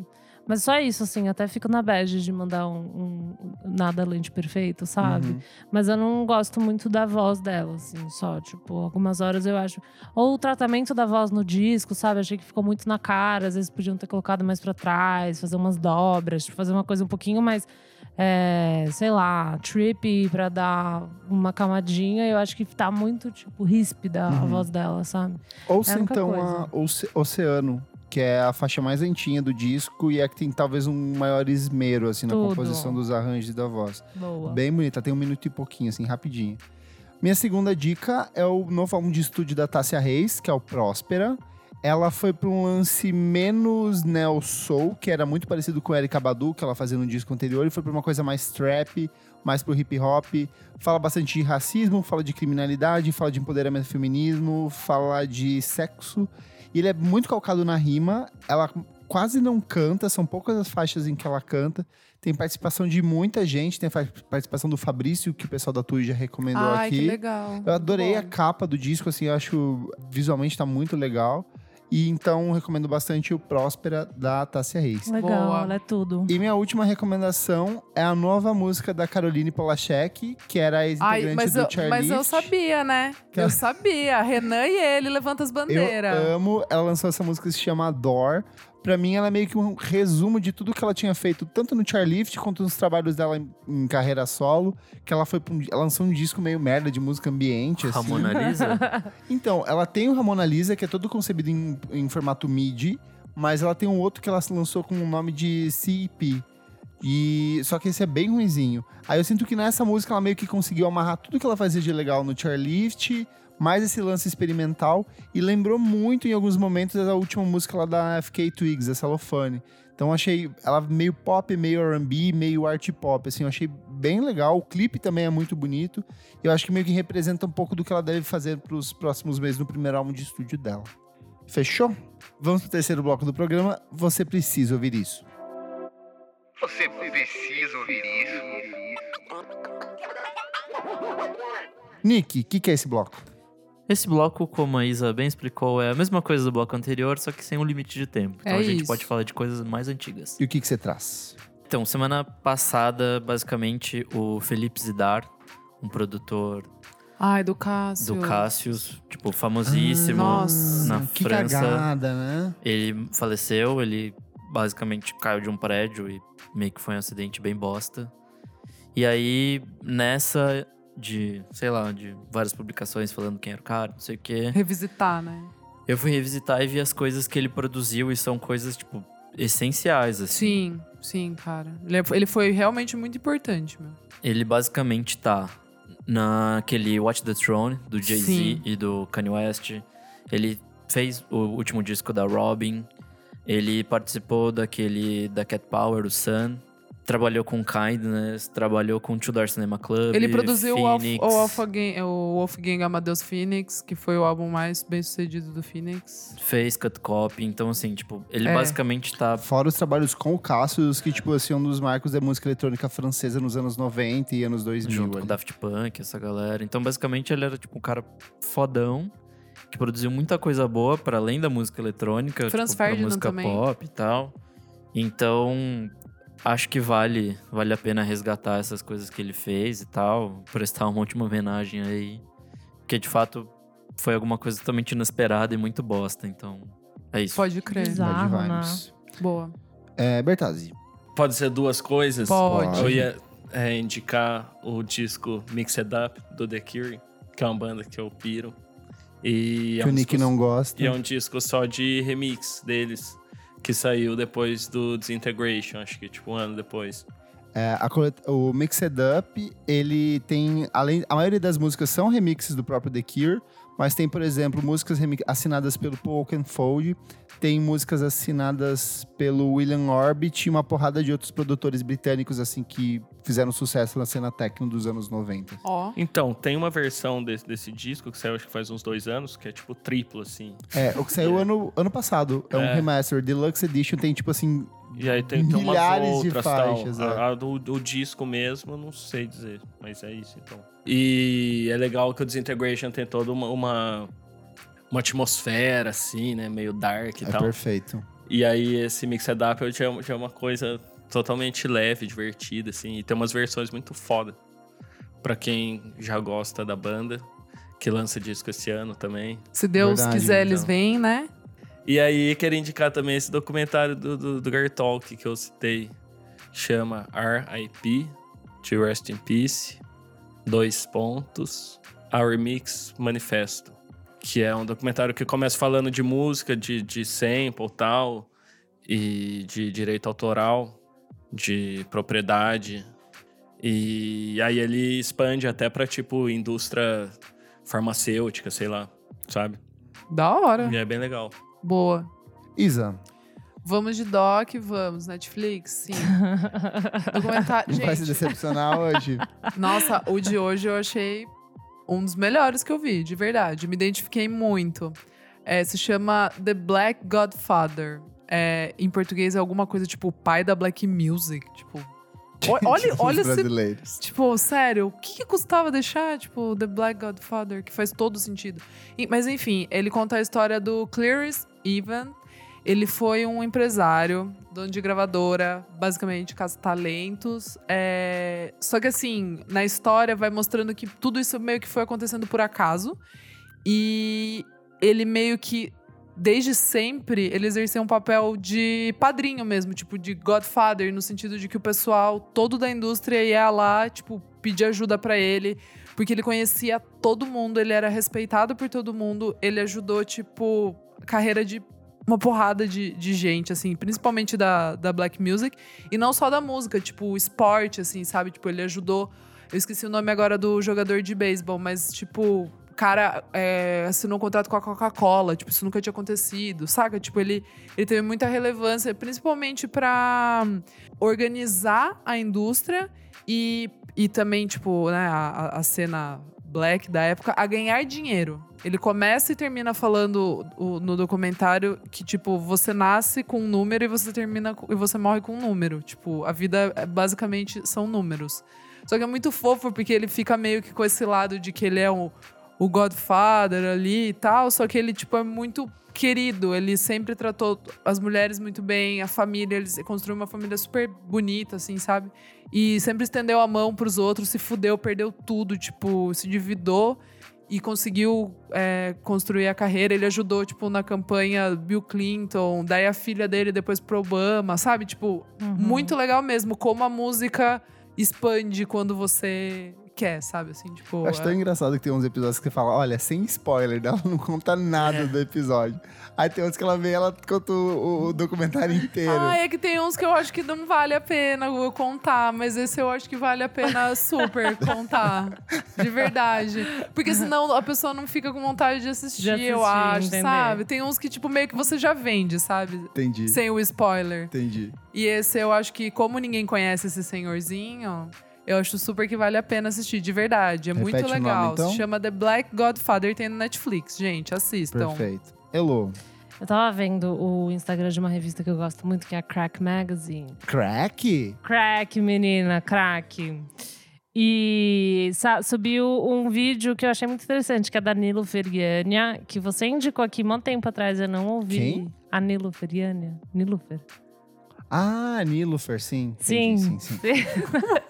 Mas só isso, assim, até fico na bad de mandar um, um- nada além de perfeito, sabe? Uhum. Mas eu não gosto muito da voz dela, assim, só. Tipo, algumas horas eu acho. Ou o tratamento da voz no disco, sabe? Achei que ficou muito na cara. Às vezes podiam ter colocado mais pra trás, fazer umas dobras, tipo, fazer uma coisa um pouquinho mais. é, sei lá, trippy pra dar uma camadinha. Eu acho que tá muito, tipo, ríspida a Uhum. voz dela, sabe? Ouça É a então coisa. a Oce- Oceano, que é a faixa mais lentinha do disco e é que tem talvez um maior esmero, assim, na Tudo. composição dos arranjos e da voz. Boa. Bem bonita, tem um minuto e pouquinho, assim, rapidinho. Minha segunda dica é o novo álbum de estúdio da Tássia Reis, que é o Próspera. Ela foi para um lance menos neo soul, que era muito parecido com Erika Badu, que ela fazia no disco anterior, e foi para uma coisa mais trap, mais pro hip hop. Fala bastante de racismo, fala de criminalidade, fala de empoderamento feminismo, fala de sexo. E ele é muito calcado na rima. Ela quase não canta, são poucas as faixas em que ela canta. Tem participação de muita gente, tem a participação do Fabrício, que o pessoal da Tui já recomendou Ai, aqui. que legal. Eu adorei a capa do disco, assim, eu acho visualmente tá muito legal. E então recomendo bastante o Próspera da Tássia Reis. Legal, Boa. ela é tudo. E minha última recomendação é a nova música da Caroline Polachek, que era a ex-integrante mas do eu, Charlie. mas eu sabia, né? Que Eu ela- sabia. Renan e ele levanta as bandeiras. Eu amo. Ela lançou essa música que se chama Door. Pra mim, ela é meio que um resumo de tudo que ela tinha feito, tanto no Charlift quanto nos trabalhos dela em, em carreira solo. Que ela foi um, ela lançou um disco meio merda de música ambiente, assim. Ramona Lisa? Então, ela tem o Ramona Lisa, que é todo concebido em, em formato MIDI, mas ela tem um outro que ela lançou com o nome de CEP. E só que esse é bem ruinzinho. Aí eu sinto que nessa música ela meio que conseguiu amarrar tudo que ela fazia de legal no Charlift, mais esse lance experimental e lembrou muito em alguns momentos a última música lá da FK Twigs, a Cellophane. Então achei ela meio pop, meio R&B, meio art pop, assim, eu achei bem legal. O clipe também é muito bonito. Eu acho que meio que representa um pouco do que ela deve fazer pros próximos meses no primeiro álbum de estúdio dela. Fechou? Vamos pro terceiro bloco do programa. Você precisa ouvir isso. Você precisa ouvir isso. Nick, o que, que é esse bloco? Esse bloco, como a Isa bem explicou, é a mesma coisa do bloco anterior, só que sem um limite de tempo. Então É a gente isso. pode falar de coisas mais antigas. E o que, que você traz? Então, semana passada, basicamente, o Felipe Zidar, um produtor Ai, do Cássio. do Cassius, tipo, famosíssimo Nossa, na Ah, que França. cagada, né? Ele faleceu, ele basicamente caiu de um prédio e meio que foi um acidente bem bosta. E aí, nessa de, sei lá, de várias publicações falando quem era o cara, não sei o quê, Revisitar, né? eu fui revisitar e vi as coisas que ele produziu e são coisas, tipo, essenciais, assim. Sim, sim, cara. Ele, é- ele foi realmente muito importante, meu. Ele basicamente tá naquele Watch the Throne, do Jay-Z e do Kanye West. Ele fez o último disco da Robin. Ele participou daquele da Cat Power, o Sun. Trabalhou com Kindness, trabalhou com Tudor Cinema Club. Ele produziu o, Alf, Phoenix, o, Wolfgang, o Wolfgang Amadeus Phoenix, que foi o álbum mais bem sucedido do Phoenix. Fez Cut Copy. Então, assim, tipo, ele É. basicamente tá. Fora os trabalhos com o Cassius, que, tipo, assim, um dos marcos da música eletrônica francesa nos anos 90 e anos 2000. junto com ali. o Daft Punk, essa galera. Então, basicamente, ele era tipo um cara fodão que produziu muita coisa boa para além da música eletrônica, Franz tipo, música também. pop e tal. Então, acho que vale, vale a pena resgatar essas coisas que ele fez e tal, prestar uma última homenagem aí, porque de fato foi alguma coisa totalmente inesperada e muito bosta, então é isso. Pode crer. Bizarro. Bad né? Boa. É, Bertazzi. Pode ser duas coisas? Pode. Eu ia é, indicar o disco Mixed Up do The Cure, que é uma banda que eu piro. E é que o um Nick disco- não gosta. E é um disco só de remix deles, que saiu depois do Disintegration, acho que tipo um ano depois. É, a o Mixed Up, ele tem, além, a maioria das músicas são remixes do próprio The Cure, mas tem, por exemplo, músicas assinadas pelo Paul Oakenfold, tem músicas assinadas pelo William Orbit e uma porrada de outros produtores britânicos, assim, que fizeram sucesso na cena techno dos anos 90. Ó. Então, tem uma versão desse, desse disco que saiu acho que faz uns dois anos, que é tipo triplo, assim. É, o que saiu ano, ano passado, é um É. remaster, Deluxe Edition, tem tipo assim, E aí tem, tem umas Milhares de outras faixas, tal. é. A, a do, do disco mesmo, eu não sei dizer, mas é isso então. E é legal que o Disintegration tem toda uma, uma, uma atmosfera, assim, né? Meio dark e é tal. perfeito. E aí esse Mixed Up já, é- já é uma coisa totalmente leve, divertida, assim. E tem umas versões muito foda. Pra quem já gosta da banda, que lança disco esse ano também. Se Deus Verdade, quiser, eles então. vêm, né? E aí, quero indicar também esse documentário do, do, do Gary Talk que eu citei. Chama R.I.P. To Rest in Peace. Dois pontos. Our Mix Manifesto. Que é um documentário que começa falando de música, de, de sample e tal. E de direito autoral. De propriedade. E aí ele expande até pra, tipo, indústria farmacêutica, sei lá. Sabe? Da hora. E é bem legal. Boa. Isa, Vamos de doc, vamos. Netflix, sim. Documentário. não vai se decepcionar hoje. nossa, o de hoje eu achei um dos melhores que eu vi, de verdade. Me identifiquei muito. É, se chama The Black Godfather. É, em português é alguma coisa tipo o pai da Black Music. Tipo, olha, Os olha esse brasileiros. Tipo, sério, o que, que custava deixar, tipo, The Black Godfather, que faz todo sentido. E- mas enfim, ele conta a história do Clearance Evan. Ele foi um empresário, dono de gravadora, basicamente caça-talentos. É... Só que assim, na história vai mostrando que tudo isso meio que foi acontecendo por acaso. E ele meio que, desde sempre, ele exerceu um papel de padrinho mesmo, tipo, de Godfather, no sentido de que o pessoal todo da indústria ia lá, tipo, pedir ajuda pra ele, porque ele conhecia todo mundo, ele era respeitado por todo mundo, ele ajudou, tipo, carreira de uma porrada de, de gente, assim, principalmente da, da black music, e não só da música, tipo, esporte, assim, sabe? Tipo, ele ajudou. Eu esqueci o nome agora do jogador de beisebol, mas, tipo, o cara é, assinou um contrato com a Coca-Cola, tipo, isso nunca tinha acontecido, saca? Tipo, ele, ele teve muita relevância, principalmente pra organizar a indústria e, e também, tipo, né, a, a cena black da época, a ganhar dinheiro. Ele começa e termina falando o- no documentário que, tipo, você nasce com um número e você termina e você morre com um número. Tipo, a vida é, basicamente são números. Só que é muito fofo porque ele fica meio que com esse lado de que ele é o, o Godfather ali e tal, só que ele, tipo, é muito querido. Ele sempre tratou as mulheres muito bem, a família, ele construiu uma família super bonita, assim, sabe? E sempre estendeu a mão pros outros, se fudeu, perdeu tudo, tipo, se endividou e conseguiu é, construir a carreira. Ele ajudou, tipo, na campanha Bill Clinton, daí a filha dele depois pro Obama, sabe? Tipo, muito legal mesmo, como a música expande quando você quer, sabe? Assim, tipo. Eu acho tão é- engraçado que tem uns episódios que você fala, olha, sem spoiler, ela não conta nada do episódio. Aí tem outros que ela vem ela conta o, o documentário inteiro. Ah, é que tem uns que eu acho que não vale a pena eu contar, mas esse eu acho que vale a pena super contar. De verdade. Porque senão a pessoa não fica com vontade de assistir, De eu assistir, acho, entender. sabe? Tem uns que, tipo, meio que você já vende, sabe? Entendi. Sem o spoiler. Entendi. E esse eu acho que, como ninguém conhece esse senhorzinho, eu acho super que vale a pena assistir, de verdade. É muito Repete o nome, legal. então? Se chama The Black Godfather, tem no Netflix. Gente, assistam. Perfeito. Elo, Eu tava vendo o Instagram de uma revista que eu gosto muito, que é a Crack Magazine. crack? Crack, menina, crack. E subiu um vídeo que eu achei muito interessante, que é da Nilo Feriania, que você indicou aqui um tempo atrás, eu não ouvi. Quem? A Nilo Feriania. Nilufer. Ah, Nilufer, sim. Sim. Entendi, sim, sim.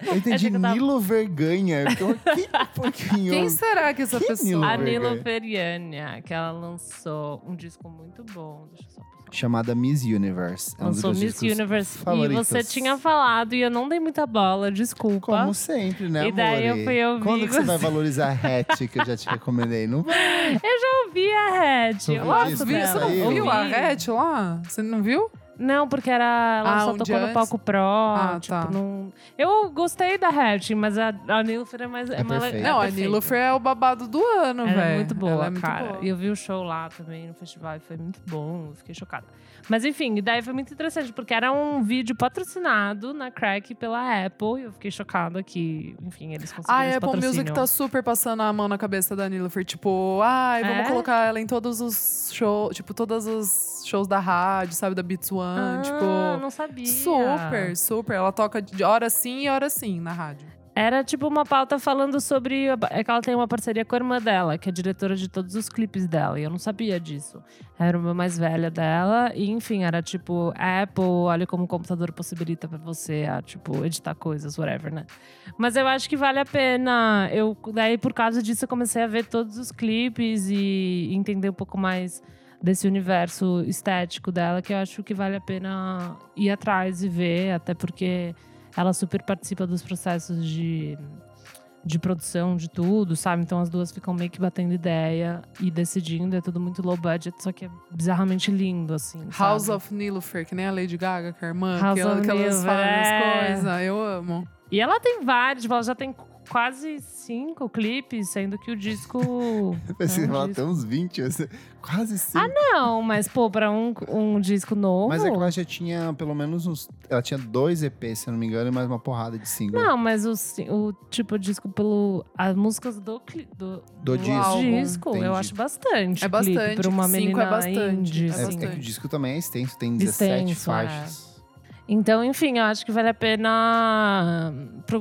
Eu entendi eu tava- Nilo Verganha. Então, que pouquinho. Quem será que essa Que pessoa... Nilo A? Nilo Feriania, que ela lançou um disco muito bom. Deixa eu só. Chamada Miss Universe. É um Lançou Miss Universe. favoritos. E você tinha falado e eu não dei muita bola, desculpa. Como sempre, né, E daí eu fui ouvir Quando que você vai valorizar a Hatch que eu já te recomendei? Não vai. Eu já ouvi a Hatch. Viu? Você não viu a Red lá? Você não viu? Não, porque era, ela Ah, só um tocou no antes? palco pro. Ah, tipo, tá. não... Eu gostei da Hatch, mas a, a Nilufer é mais. É, É mais perfeita. é não, a. Nilufer é o babado do ano, Ela velho. é muito boa, Ela é muito cara. E eu vi o show lá também no festival e foi muito bom, eu fiquei chocada. Mas enfim, daí foi muito interessante, porque era um vídeo patrocinado na Crack pela Apple e eu fiquei chocada que, enfim, eles conseguiram a Apple Music tá super passando a mão na cabeça da Nilufer. Tipo, ai, vamos É? colocar ela em todos os shows, tipo, todos os shows da rádio, sabe? Da Beats One, Ah, tipo... não sabia. Super, super. Ela toca de hora sim e hora sim na rádio. Era tipo uma pauta falando sobre. É que ela tem uma parceria com a irmã dela, que é diretora de todos os clipes dela. E eu não sabia disso. Era uma mais velha dela. E enfim, era tipo, Apple, olha como o computador possibilita pra você, a, tipo, editar coisas, whatever, né? Mas eu acho que vale a pena. Eu, daí, por causa disso, eu comecei a ver todos os clipes e entender um pouco mais desse universo estético dela, que eu acho que vale a pena ir atrás e ver, até porque ela super participa dos processos de, de produção de tudo, sabe? Então as duas ficam meio que batendo ideia e decidindo. É tudo muito low budget, só que é bizarramente lindo, assim. House sabe? of Nilufer, que nem a Lady Gaga, que é a irmã, House que, ela, que elas Nilufer, fazem é. as coisas. Eu amo. E ela tem vários, tipo, ela já tem quase cinco clipes, sendo que o disco. Pensei é um ela disco- tem uns 20, assim, quase sim. Ah, Não, mas, pô, pra um, um disco novo. Mas é que ela já tinha pelo menos uns. Ela tinha dois EPs, se eu não me engano, e mais uma porrada de single. Não, mas o, o tipo de disco pelo. As músicas do, cli- do, Do disco. disco, eu acho bastante. É clipe bastante, Pra uma cinco menina é bastante, indie, é É, assim. é que o disco também é extenso, tem 17 Extenso, é. Então, enfim, eu acho que vale a pena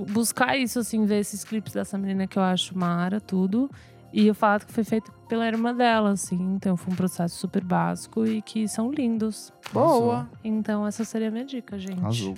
buscar isso, assim, ver esses clipes dessa menina que eu acho mara, tudo. E o fato que foi feito pela irmã dela, assim. Então, foi um processo super básico e que são lindos. Boa. Então, essa seria a minha dica, gente. Azul.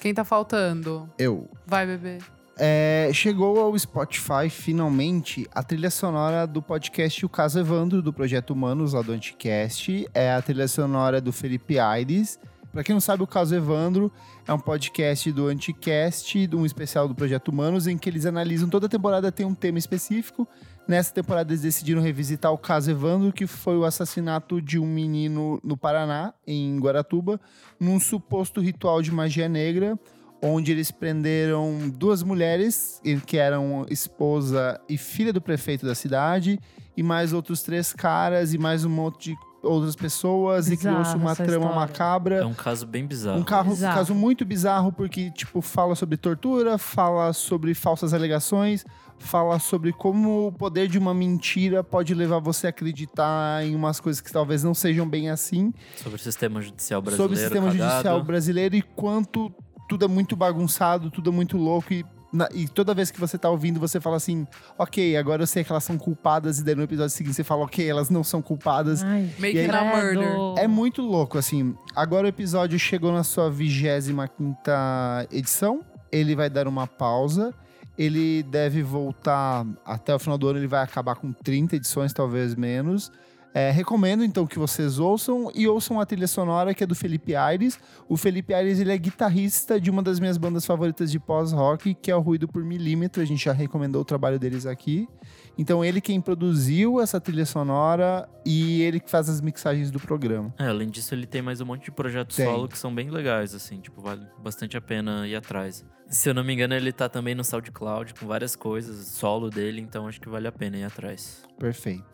Quem tá faltando? Eu. Vai, bebê. É, chegou ao Spotify, finalmente, a trilha sonora do podcast O Caso Evandro, do Projeto Humanos, lá do Anticast. É a trilha sonora do Felipe Aires. Pra quem não sabe, o Caso Evandro é um podcast do Anticast, um especial do Projeto Humanos, em que eles analisam toda temporada, tem um tema específico. Nessa temporada, eles decidiram revisitar o caso Evandro, que foi o assassinato de um menino no Paraná, em Guaratuba, num suposto ritual de magia negra, onde eles prenderam duas mulheres, que eram esposa e filha do prefeito da cidade, e mais outros três caras, e mais um monte de outras pessoas, e Bizarra criou-se uma trama história. macabra. É um caso bem bizarro. Um carro, Bizarro. caso muito bizarro, porque, tipo, fala sobre tortura, fala sobre falsas alegações, fala sobre como o poder de uma mentira pode levar você a acreditar em umas coisas que talvez não sejam bem assim, Sobre o sistema judicial brasileiro. sobre o sistema cagado. judicial brasileiro e quanto tudo é muito bagunçado, tudo é muito louco e. na- e toda vez que você tá ouvindo, você fala assim, ok, agora eu sei que elas são culpadas, e daí no episódio seguinte você fala, ok, elas não são culpadas. Ai, Make E aí- a murder. É muito louco, assim. Agora o episódio chegou na sua 25 edição. Ele vai dar uma pausa. Ele deve voltar até o final do ano. Ele vai acabar com 30 edições, talvez menos. É, recomendo então que vocês ouçam e ouçam a trilha sonora que é do Felipe Aires. O Felipe Aires ele é guitarrista de uma das minhas bandas favoritas de pós-rock, que é o Ruído por Milímetro. A gente já recomendou o trabalho deles aqui. Então ele quem produziu essa trilha sonora e ele que faz as mixagens do programa. É, além disso, ele tem mais um monte de projetos Tem. solo que são bem legais, assim, tipo, vale bastante a pena ir atrás. Se eu não me engano, ele tá também no SoundCloud com várias coisas, solo dele, então acho que vale a pena ir atrás. Perfeito.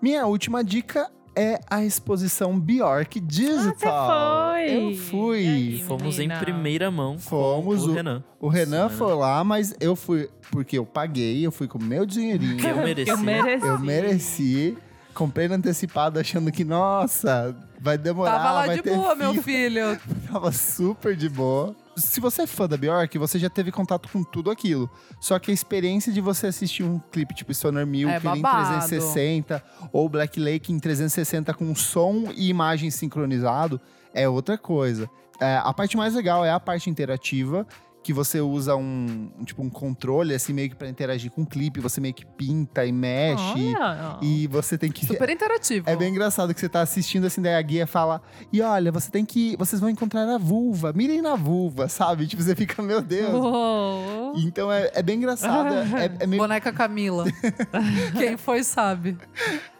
Minha última dica é a exposição Bjork Digital. Ah, foi? Eu fui. aí? Fomos em primeira mão Fomos, com o- o Renan. O Renan né? foi lá, mas eu fui porque eu paguei, eu fui com o meu dinheirinho. Eu mereci. Eu mereci. Eu mereci. Comprei no antecipado achando que, nossa, vai demorar, Tava lá vai de ter boa, meu filho. Tava super de boa. Se você é fã da Bjork, você já teve contato com tudo aquilo. Só que a experiência de você assistir um clipe tipo Stoner Milk É em babado. 360 ou Black Lake em 360 com som e imagem sincronizado é outra coisa. É, a parte mais legal é a parte interativa, que você usa um, um, tipo um controle assim meio que para interagir com o clipe, você meio que pinta e mexe Olha. e você tem que Super interativo. é bem engraçado que você tá assistindo assim, daí a guia fala: E olha, você tem que. Vocês vão encontrar a vulva, mirem na vulva, sabe? Tipo, você fica, meu Deus. Uou. Então é, é bem engraçado, é, é meio, Boneca Camila. Quem foi sabe.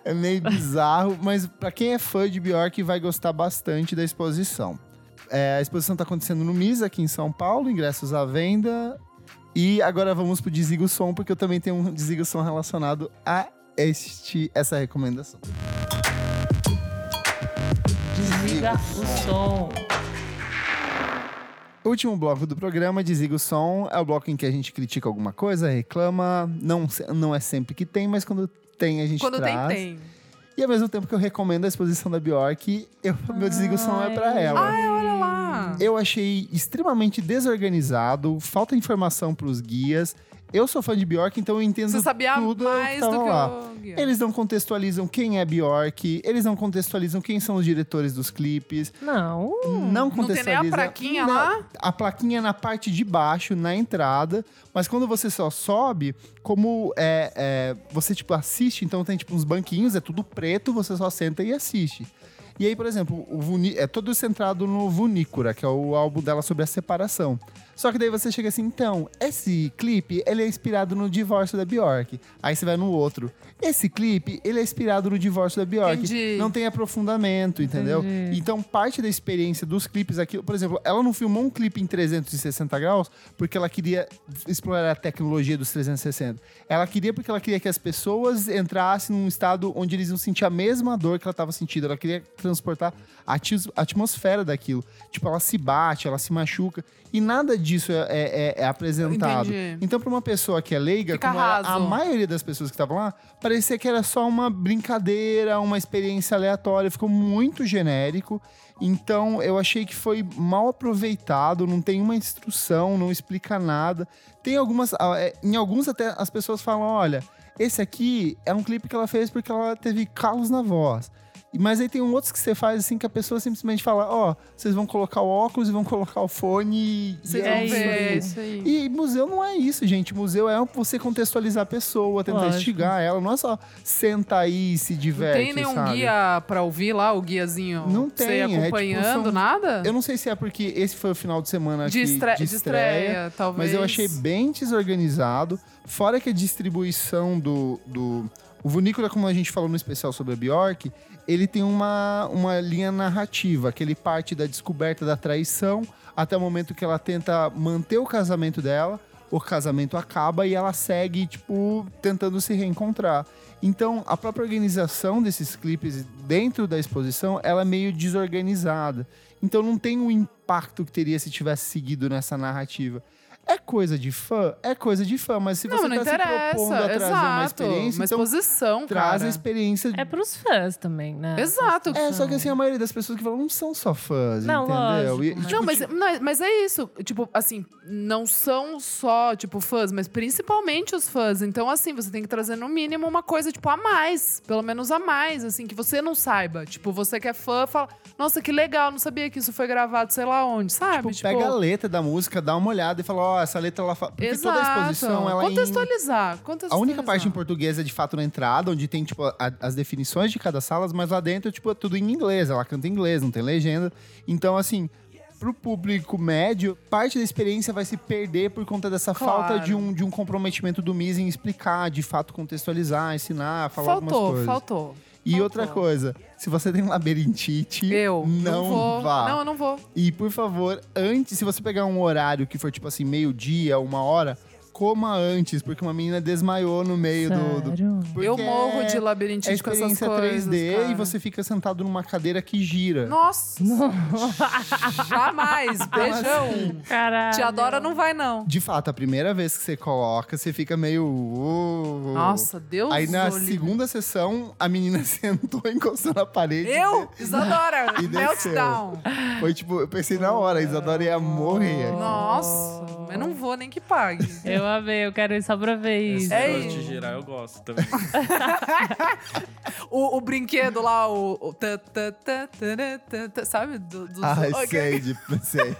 é meio bizarro, mas pra quem é fã de Bjork vai gostar bastante da exposição. É, a exposição tá acontecendo no MIS, aqui em São Paulo, ingressos à venda. E agora vamos pro Desliga o Som, porque eu também tenho um Desliga o Som relacionado a este, essa recomendação. Desliga o som. O último bloco do programa, Desliga o Som, é o bloco em que a gente critica alguma coisa, reclama. Não, não é sempre que tem, mas quando tem, a gente Quando tem, traz. tem. E ao mesmo tempo que eu recomendo a exposição da Bjork, eu, meu Desliga o Som é pra ela. Ai, olha lá. Eu achei extremamente desorganizado, falta informação pros guias. Eu sou fã de Bjork, então eu entendo Você sabia tudo mais do que lá. o. Eles não contextualizam quem é Bjork, eles não contextualizam quem são os diretores dos clipes, Não. não Não tem nem contextualizam... a plaquinha Não. lá? A plaquinha na parte de baixo, na entrada, mas quando você só sobe, como é, é, você tipo assiste, então tem tipo uns banquinhos, é tudo preto, você só senta e assiste. E aí, por exemplo, o Vuni, é todo centrado no Vunícora, que é o álbum dela sobre a separação. Só que daí você chega assim, então, esse clipe, ele é inspirado no divórcio da Bjork. Aí você vai no outro. Esse clipe, ele é inspirado no divórcio da Bjork. Entendi. Não tem aprofundamento, entendeu? Entendi. Então, parte da experiência dos clipes aqui, por exemplo, ela não filmou um clipe em 360 graus porque ela queria explorar a tecnologia dos 360. Ela queria porque ela queria que as pessoas entrassem num estado onde eles iam sentir a mesma dor que ela estava sentindo. Ela queria transportar a atmosfera daquilo. Tipo, ela se bate, ela se machuca. E nada disso é, é- é apresentado. Entendi. Então, para uma pessoa que é leiga, Fica como a raso. maioria das pessoas que estavam lá, parecia que era só uma brincadeira, uma experiência aleatória. Ficou muito genérico. Então, eu achei que foi mal aproveitado, não tem uma instrução, não explica nada. Tem algumas. ah, é, Em alguns, até as pessoas falam: olha, esse aqui é um clipe que ela fez porque ela teve calos na voz. Mas aí tem um outros que você faz assim que a pessoa simplesmente fala: ó, vocês vão colocar o óculos e vão colocar o fone e. Vocês vão é isso é isso aí. E museu não é isso, gente. Museu é você contextualizar a pessoa, tentar Lógico. instigar ela. Não é só senta aí e se Não diverte, tem nenhum sabe? guia pra ouvir lá, o guiazinho? Não Você tem, ir é tipo, acompanhando, são- nada? Eu não sei se é porque esse foi o final de semana de, estre... de de estreia, talvez. mas eu achei bem desorganizado. Fora que a distribuição do. do o Vunícola, como a gente falou no especial sobre a Bjork, ele tem uma, uma linha narrativa, que ele parte da descoberta da traição até o momento que ela tenta manter o casamento dela, o casamento acaba e ela segue, tipo, tentando se reencontrar. Então, a própria organização desses clipes dentro da exposição, ela é meio desorganizada. Então, não tem o impacto que teria se tivesse seguido nessa narrativa. É coisa de fã? É coisa de fã, mas se Não, você não está se propondo a interessa. trazer uma Exato. experiência, Uma então exposição, traz cara. a experiência. É pros fãs também, né? Exato. É, só que assim, a maioria das pessoas que falam não são só fãs, Não, entendeu? lógico, E, mas- tipo, Não, mas, mas, mas é isso. Tipo, assim, não são só, tipo, fãs, mas principalmente os fãs. Então, assim, você tem que trazer no mínimo uma coisa, tipo, a mais. Pelo menos a mais, assim, que você não saiba. Tipo, você que é fã, fala, nossa, que legal, não sabia que isso foi gravado sei lá onde, sabe? Tipo, pega a letra da música, dá uma olhada e fala, ó, essa letra ela fala. Porque toda a exposição ela é em- contextualizar, A contextualizar. única parte em português é de fato na entrada, onde tem, tipo, a- as definições de cada sala, mas lá dentro, tipo, é tudo em inglês. Ela canta em inglês, não tem legenda. Então, assim, pro público médio, parte da experiência vai se perder por conta dessa Claro. falta de um, de um comprometimento do MIS em explicar, de fato contextualizar, ensinar, falar algumas Faltou, coisas. faltou. E faltou. outra coisa, se você tem labirintite, Eu não, vou. vá. Não, eu não vou. E por favor, antes, se você pegar um horário que for tipo assim, meio-dia, uma hora, coma antes, porque uma menina desmaiou no meio do. do Sério? porque eu morro de labirintite é com essas experiência coisas. 3D cara. e você fica sentado numa cadeira que gira. Nossa! Jamais! Beijão! Caralho. Te adora, não vai, não. De fato, a primeira vez que você coloca, você fica meio. "Uh". Nossa, Deus Aí na o livre. segunda sessão, a menina sentou, encostou na parede. Eu? Isadora! E desceu. Meltdown! Foi tipo, eu pensei na hora, a Isadora ia morrer. Nossa! Eu não vou nem que pague. Eu amei, eu quero ir só pra ver isso. É isso. de girar eu gosto também. O, o brinquedo lá, o. o tã, tã, tã, tã, tã, tã, sabe? Do, do, Ai, Ok. sei, de, sei.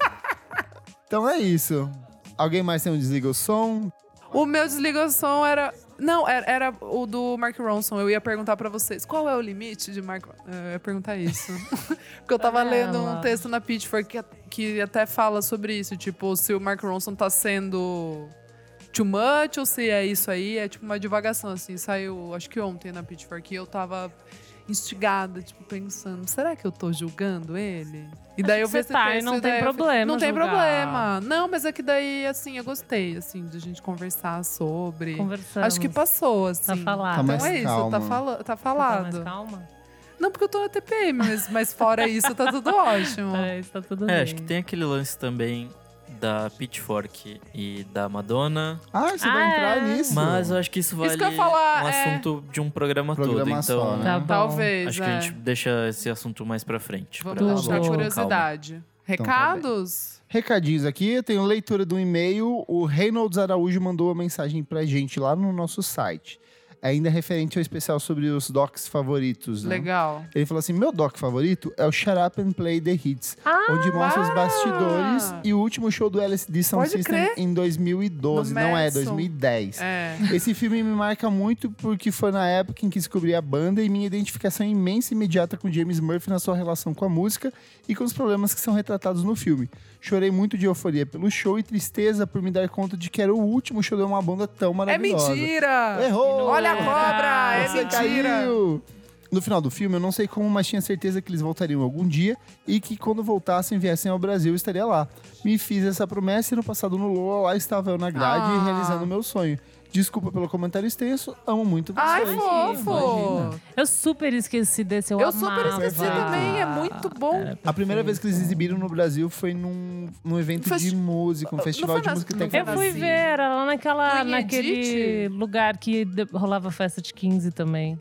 então é isso. Alguém mais tem um desliga o som? O meu desliga o som era. Não, era, era o do Mark Ronson. Eu ia perguntar pra vocês qual é o limite de Mark Eu ia perguntar isso. Porque eu tava lendo um texto na Pitchfork que, que até fala sobre isso. Tipo, se o Mark Ronson tá sendo too much ou se é isso aí. É tipo uma divagação, assim. Saiu, acho que ontem na Pitchfork. E eu tava instigada, tipo, pensando: será que eu tô julgando ele? E daí eu vi esse tá, e texto não e tem problema Não tem julgar. problema. Não, mas é que daí, assim, eu gostei, assim, de a gente conversar sobre. Conversamos. Acho que passou, assim. Tá falado. Tá Então mais é isso, calma. tá, fala tá Tá mais falado. calma? Não, porque eu tô na TPM, mas, mas fora isso, tá tudo ótimo. É, isso tá tudo bem. É, acho que tem aquele lance também da Pitchfork e da Madonna. Ah, você Ah, vai entrar é. nisso? Mas eu acho que isso vale Isso que falar, um é. assunto de um programa, Programa todo. só, Então, né? Tá. Talvez, acho é. que a gente deixa esse assunto mais pra frente. Vamos pra- deixar curiosidade. tá Recados? Recadinhos aqui, eu tenho leitura do e-mail. O Reynolds Araújo mandou uma mensagem pra gente lá no nosso site. Ainda referente ao especial sobre os docs favoritos. Né? Legal. Ele falou assim: meu doc favorito é o Shut Up and Play the Hits, onde mostra os ah! bastidores e o último show do LSD Sound Pode System crer. em 2012. No Não é, Madison. 2010. É. Esse filme me marca muito porque foi na época em que descobri a banda e minha identificação imensa e imediata com James Murphy na sua relação com a música e com os problemas que são retratados no filme. Chorei muito de euforia pelo show e tristeza por me dar conta de que era o último show de uma banda tão É maravilhosa. mentira! Errou! Olha a cobra! É Você mentira! caiu! No final do filme, eu não sei como, mas tinha certeza que eles voltariam algum dia e que quando voltassem, viessem ao Brasil, eu estaria lá. Me fiz essa promessa e no passado no Lola, lá estava eu na grade Ah. realizando o meu sonho. Desculpa pelo comentário extenso, amo muito vocês. Ai, fofo! Imagina. Eu super esqueci desse, eu Eu super amava. esqueci também, é muito bom. A primeira vez que eles exibiram no Brasil foi num, num evento Festi- de música, um festival de nas- música foi Eu fui ver, era lá naquela, naquele lugar que rolava festa de 15 também.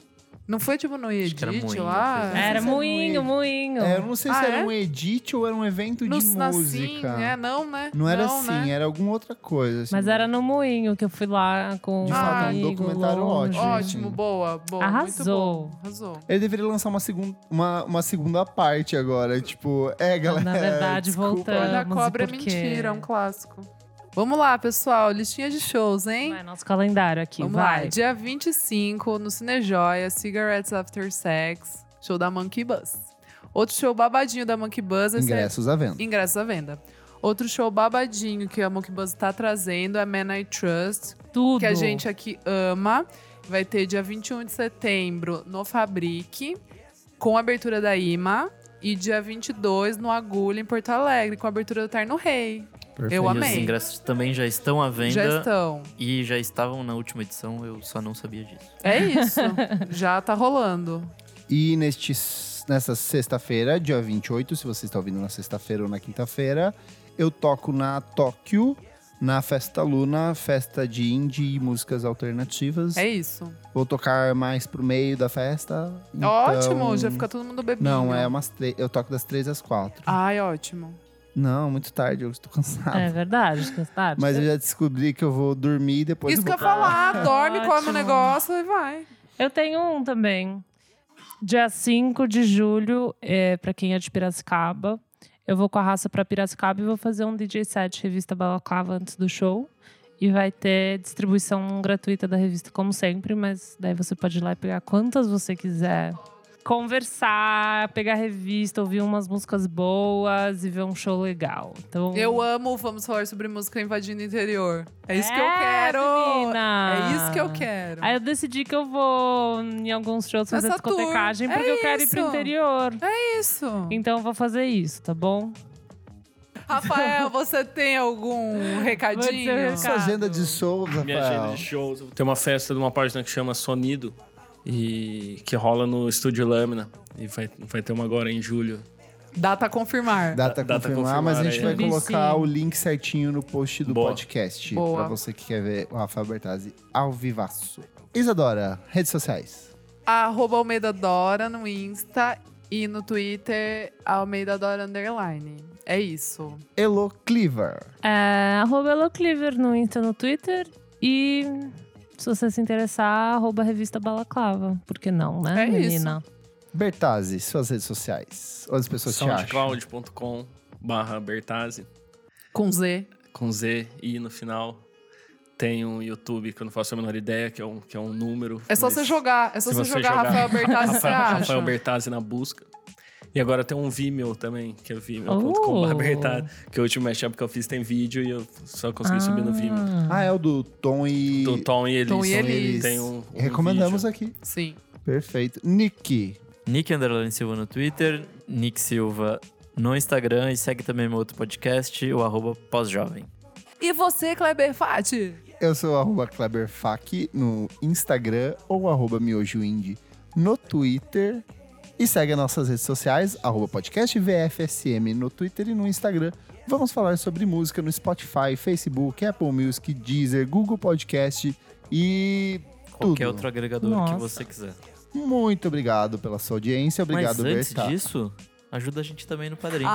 Não foi tipo no que era Edit moinho, lá? Era moinho, moinho. É, eu não sei se Ah, era é? um edit ou era um evento No, de na música. Sim, é, não, né? Não era Não, assim, né? era alguma outra coisa. assim. Mas era no moinho que eu fui lá com De um fato, é um documentário longe. ótimo. Ótimo, boa, boa. Arrasou. Muito bom. Arrasou. Ele deveria lançar uma, segun, uma, uma segunda parte agora. Tipo, é, galera. Na verdade, desculpa. voltando. Olha, a cobra é mentira, é um clássico. Vamos lá, pessoal. Listinha de shows, hein? Vai, nosso calendário aqui, Vamos vai. lá. Dia 25, no Cinejoia, Cigarettes After Sex, show da Monkey Buzz. Outro show babadinho da Monkey esse é- Ingressos à venda. Ingressos à venda. Outro show babadinho que a Monkey Buzz tá trazendo é Man I Trust, Tudo. que a gente aqui ama. Vai ter dia 21 de setembro no Fabrique, com a abertura da IMA. E dia 22 no Agulha, em Porto Alegre, com a abertura do Terno Rei. Perfeito. Eu E amei. os ingressos também já estão à venda. Já estão. E já estavam na última edição, eu só não sabia disso. É isso. Já tá rolando. E neste, nessa sexta-feira, dia 28, se você está ouvindo na sexta-feira ou na quinta-feira, eu toco na Tóquio, na Festa Luna, festa de indie e músicas alternativas. É isso. Vou tocar mais pro meio da festa. então- Ótimo, já fica todo mundo bebendo. Não, é umas três. Eu toco das três às quatro. Ai, ótimo. Não, muito tarde, eu estou cansado. É verdade, que é tarde. Mas eu já descobri que eu vou dormir e depois Isso que eu eu vou ia falar. Dorme, come o negócio e vai. Eu tenho um também. Dia 5 de julho, é, para quem é de Piracicaba. Eu vou com a raça para Piracicaba e vou fazer um DJ set revista Balaclava antes do show. E vai ter distribuição gratuita da revista, como sempre, mas daí você pode ir lá e pegar quantas você quiser. Conversar, pegar revista, ouvir umas músicas boas e ver um show legal. Então, Eu amo Vamos Falar sobre Música Invadindo o Interior. É isso que eu É, quero. menina! É isso que eu quero. Aí eu decidi que eu vou em alguns shows fazer Essa tour. discotecagem É porque eu quero ir pro interior. É isso. Então eu vou fazer isso, tá bom? Rafael, você tem algum recadinho? recado. Sua agenda de shows, Minha Rafael. agenda de shows. Tem uma festa de uma página que chama Sonido. E que rola no Estúdio Lâmina. E vai, vai ter uma agora em julho. Data a confirmar. Data, Data confirmar, mas a gente vai confirmada aí. colocar o link certinho no post do Boa. podcast. Boa. Pra você que quer ver o Rafael Bertazzi ao vivaço. Isadora, redes sociais. Arroba Almeida Dora no Insta e no Twitter, Almeida Dora Underline. É isso. Elo Cleaver. É, arroba Elocliver no Insta, no Twitter. E se você se interessar, arroba revista Balaclava. Por que não, né, É isso. menina? Bertazzi, suas redes sociais. Onde as pessoas te acham? soundcloud.com barra Bertazzi. Com Z. Com Z, I no final. Tem um YouTube que eu não faço a menor ideia, que é um, que é um número. É só você jogar. É só se você, jogar, jogar Rafael Bertazzi, você Rafael, acha. Rafael Bertazzi na busca. E agora tem um Vimeo também, que é vimeo.com.br Oh. Bertazzi. Que o último mashup que eu fiz tem vídeo e eu só consegui subir no Vimeo. Ah, é o do Tom e... Do Tom e Elis. Tom e Elis. Tem um, um Recomendamos vídeo. aqui. Sim. Perfeito. Nick. Nick Underline Silva no Twitter, Nick Silva no Instagram e segue também meu outro podcast, o arroba pós-jovem. E você, Kleber Fati? Eu sou o arroba KleberFac no Instagram ou arroba miojoindie no Twitter. E segue as nossas redes sociais, arroba podcast VFSM no Twitter e no Instagram. Vamos falar sobre música no Spotify, Facebook, Apple Music, Deezer, Google Podcast e Qualquer tudo. outro agregador Nossa. que você quiser. Muito obrigado pela sua audiência. Obrigado, Mas antes Berta. disso, ajuda a gente também no padrinho.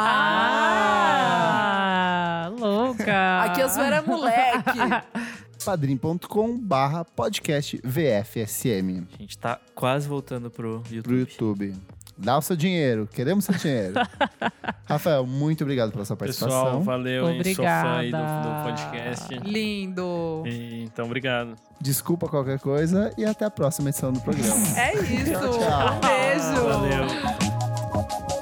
Ah, louca! Aqui as era moleque. padrim.com barra podcast VFSM A gente tá quase voltando pro YouTube. pro YouTube. Dá o seu dinheiro, queremos seu dinheiro. Rafael, muito obrigado pela sua Pessoal, participação. valeu, hein? Sou fã aí do, do Obrigada. podcast. Lindo. E, então, obrigado. Desculpa qualquer coisa e até a próxima edição do programa. É isso. Tchau, tchau. Um beijo. Valeu.